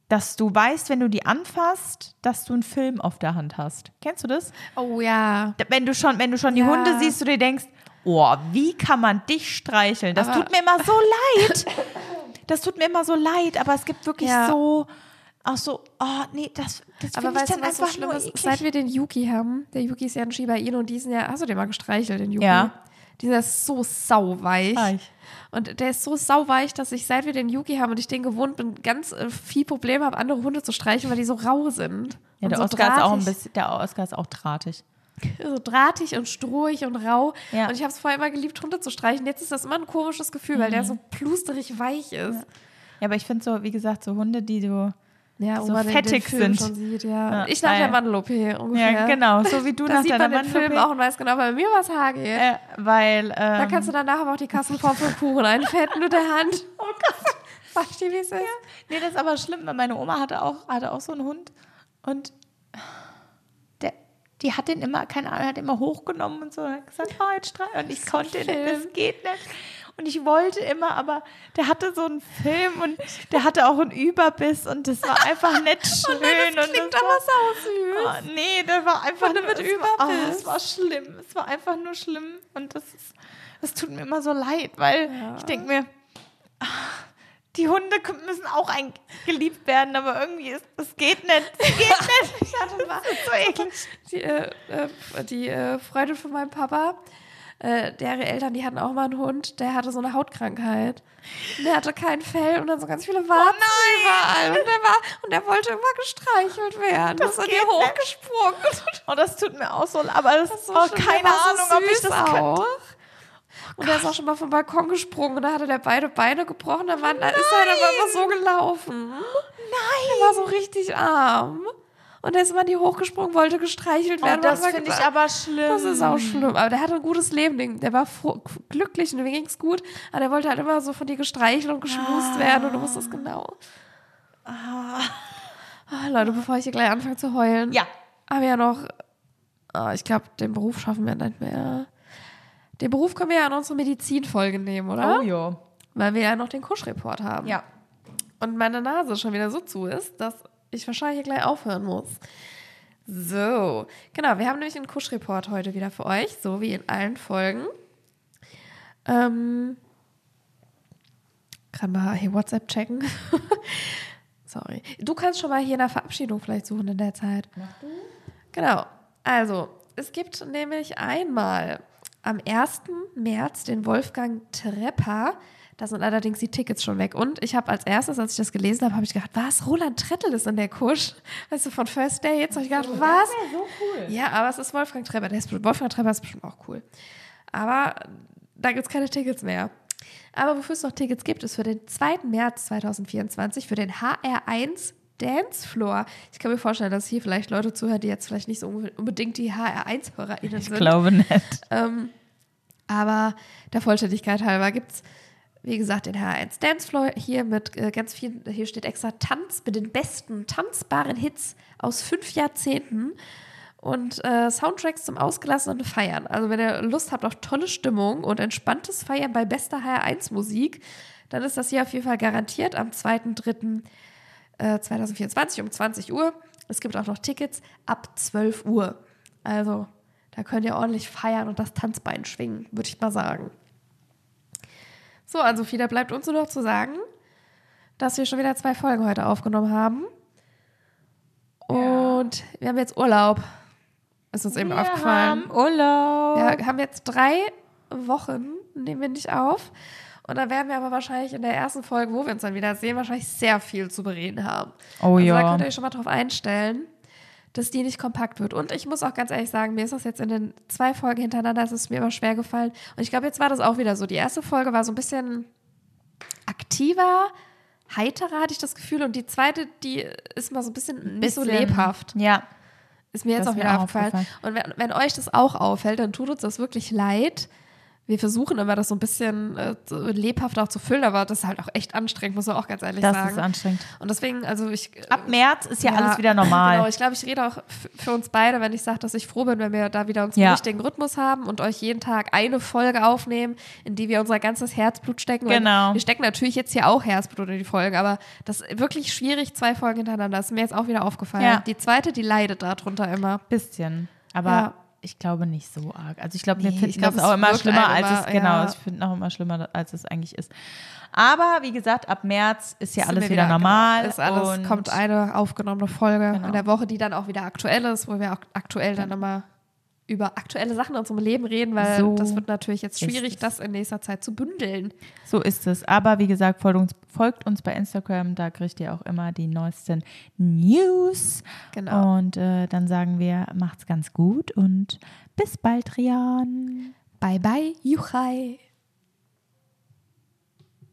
dass du weißt, wenn du die anfasst, dass du einen Film auf der Hand hast. Kennst du das? Oh ja. Wenn du schon, wenn du schon die Ja. Hunde siehst, du dir denkst, oh, wie kann man dich streicheln? Das Aber- tut mir immer so leid. Das tut mir immer so leid, aber es gibt wirklich Ja. so, auch so, oh nee, das, das Aber ich dann du, was so einfach schlimm nur ist? Seit wir den Yuki haben, der Yuki ist ja ein Shiba Inu und diesen ja, hast du den mal gestreichelt, den Yuki? Ja. Dieser ist so sauweich. Weich. Und der ist so sauweich, dass ich, seit wir den Yuki haben und ich den gewohnt bin, ganz äh, viel Probleme habe, andere Hunde zu streichen, weil die so rau sind. Ja, der so Oscar ist auch ein drahtig. bisschen, der Oscar ist auch drahtig. so drahtig und strohig und rau. Ja. Und ich habe es vorher immer geliebt, Hunde zu streichen. Jetzt ist das immer ein komisches Gefühl, weil der Mhm. so plusterig weich ist. Ja, aber ich finde so, wie gesagt, so Hunde, die du. Ja, So fettig sind. sieht, ja. Ja, ich nach geil. der Mandel-OP ungefähr. Ja, genau, so wie du Da nach sieht deiner man den Film auch und weiß genau, bei mir was Haar geht. Äh, weil. Ähm, Da kannst du danach aber auch die Kassenform für Kuchen einfetten mit der Hand. Oh Gott. Ich dir, wie es ist. Nee, das ist aber schlimm, weil meine Oma hatte auch, hatte auch so einen Hund und der, die hat den immer, keine Ahnung, hat immer hochgenommen und so und hat gesagt, oh, jetzt streich. Und ich konnte nicht, das geht nicht. Und ich wollte immer, aber der hatte so einen Film und der hatte auch einen Überbiss und das war einfach nicht schön. Das und klingt das aber war, sau süß. oh, nee, das war einfach nur, mit es war, oh, Überbiss. es war schlimm. Es war einfach nur schlimm und das ist, das tut mir immer so leid, weil ich denke mir, die Hunde müssen auch ein geliebt werden, aber irgendwie ist es geht nicht. Es geht nicht. Ich hatte mal, das so eklig. Die, äh, äh, die äh, Freundin von meinem Papa, äh, deren Eltern, die hatten auch mal einen Hund, der hatte so eine Hautkrankheit. Und Der hatte kein Fell und dann so ganz viele Warzen überall. Und der, war, und der wollte immer gestreichelt werden. Das ist an geht dir hochgesprungen. Oh, das tut mir auch so leid, aber das ist So auch schlimm, keine so Ahnung, ob ich das könnte. auch. Und er ist auch schon mal vom Balkon gesprungen und da hatte der beide Beine gebrochen. Da, war, da ist er aber immer so gelaufen. Nein. Er war so richtig arm. Und er ist immer nie hochgesprungen, wollte gestreichelt Oh, werden. das hat immer finde ich aber schlimm. Das ist auch schlimm. Aber der hatte ein gutes Leben. Der war glücklich und dem ging es gut. Aber der wollte halt immer so von dir gestreichelt und geschmust werden. Und du wusstest genau. Ah, Leute, bevor ich hier gleich anfange zu heulen. Ja. haben wir ja noch, ah, ich glaube, den Beruf schaffen wir nicht mehr. Den Beruf können wir ja in unsere Medizinfolge nehmen, oder? Oh ja. Weil wir ja noch den Kuschreport haben. Ja. Und meine Nase schon wieder so zu ist, dass ich wahrscheinlich hier gleich aufhören muss. So, genau, wir haben nämlich einen Kuschreport heute wieder für euch, so wie in allen Folgen. Ähm, kann mal hier WhatsApp checken. Sorry. Du kannst schon mal hier nach Verabschiedung vielleicht suchen in der Zeit. Genau. Also, es gibt nämlich einmal am 1. März den Wolfgang Trepper. Da sind allerdings die Tickets schon weg. Und ich habe als erstes, als ich das gelesen habe, habe ich gedacht, was? Roland Trettel ist in der Kusch? Weißt du, von First Day. Jetzt habe ich gedacht, was? so cool. Ja, aber es ist Wolfgang Trepper. Der ist, Wolfgang Trepper ist bestimmt auch cool. Aber da gibt es keine Tickets mehr. Aber wofür es noch Tickets gibt, ist für den 2. März 2024 für den HR1 Dancefloor. Ich kann mir vorstellen, dass hier vielleicht Leute zuhören, die jetzt vielleicht nicht so unbedingt die HR1-HörerInnen Ich sind. glaube nicht. Ähm, aber der Vollständigkeit halber gibt es, wie gesagt, den HR1 Dancefloor hier mit äh, ganz vielen, hier steht extra Tanz mit den besten tanzbaren Hits aus fünf Jahrzehnten und äh, Soundtracks zum ausgelassenen Feiern. Also wenn ihr Lust habt auf tolle Stimmung und entspanntes Feiern bei bester HR1 Musik, dann ist das hier auf jeden Fall garantiert am 2.3. äh, 2024 um 20 Uhr. Es gibt auch noch Tickets ab 12 Uhr. Also da könnt ihr ordentlich feiern und das Tanzbein schwingen, würde ich mal sagen. So, also Sophie, da bleibt uns nur noch zu sagen, dass wir schon wieder zwei Folgen heute aufgenommen haben. Und wir haben jetzt Urlaub. Ist uns eben Wir aufgefallen. haben Urlaub. Wir haben jetzt drei Wochen, nehmen wir nicht auf. Und dann werden wir aber wahrscheinlich in der ersten Folge, wo wir uns dann wieder sehen, wahrscheinlich sehr viel zu bereden haben. Oh also ja. da könnt ihr euch schon mal drauf einstellen, dass die nicht kompakt wird. Und ich muss auch ganz ehrlich sagen, mir ist das jetzt in den zwei Folgen hintereinander, es ist mir immer schwer gefallen. Und ich glaube, jetzt war das auch wieder so. Die erste Folge war so ein bisschen aktiver, heiterer, hatte ich das Gefühl. Und die zweite, die ist mal so ein bisschen, nicht so Bisschen- lebhaft. Ja. Ist mir jetzt Das auch wieder aufgefallen. Und wenn, wenn euch das auch auffällt, dann tut uns das wirklich leid. Wir versuchen immer, das so ein bisschen äh, lebhaft auch zu füllen, aber das ist halt auch echt anstrengend, muss man auch ganz ehrlich Das sagen. ist anstrengend. Und deswegen, also ich. Ab März ist ja, alles wieder normal. Genau, ich glaube, ich rede auch für uns beide, wenn ich sage, dass ich froh bin, wenn wir da wieder uns Ja. richtigen Rhythmus haben und euch jeden Tag eine Folge aufnehmen, in die wir unser ganzes Herzblut stecken. Genau. Wir stecken natürlich jetzt hier auch Herzblut in die Folgen, aber das ist wirklich schwierig, zwei Folgen hintereinander. Das ist mir jetzt auch wieder aufgefallen. Ja. Die zweite, die leidet darunter immer. Bisschen. Aber Ja. Ich glaube nicht so arg. Also ich glaube, wir Nee, finden ich glaube, das es auch immer schlimmer, einem als es, immer, genau, ja. ich finde auch immer schlimmer, als es eigentlich ist. Aber wie gesagt, ab März ist ja alles wir wieder, normal. Genau, ist alles, und kommt eine aufgenommene Folge Genau. in der Woche, die dann auch wieder aktuell ist, wo wir auch aktuell dann immer über aktuelle Sachen in unserem Leben reden, weil So das wird natürlich jetzt schwierig, das in nächster Zeit zu bündeln. So ist es. Aber wie gesagt, folgt uns, folgt uns bei Instagram, da kriegt ihr auch immer die neuesten News. Genau. Und äh, dann sagen wir, macht's ganz gut und bis bald, Rian. Bye bye, Juchai.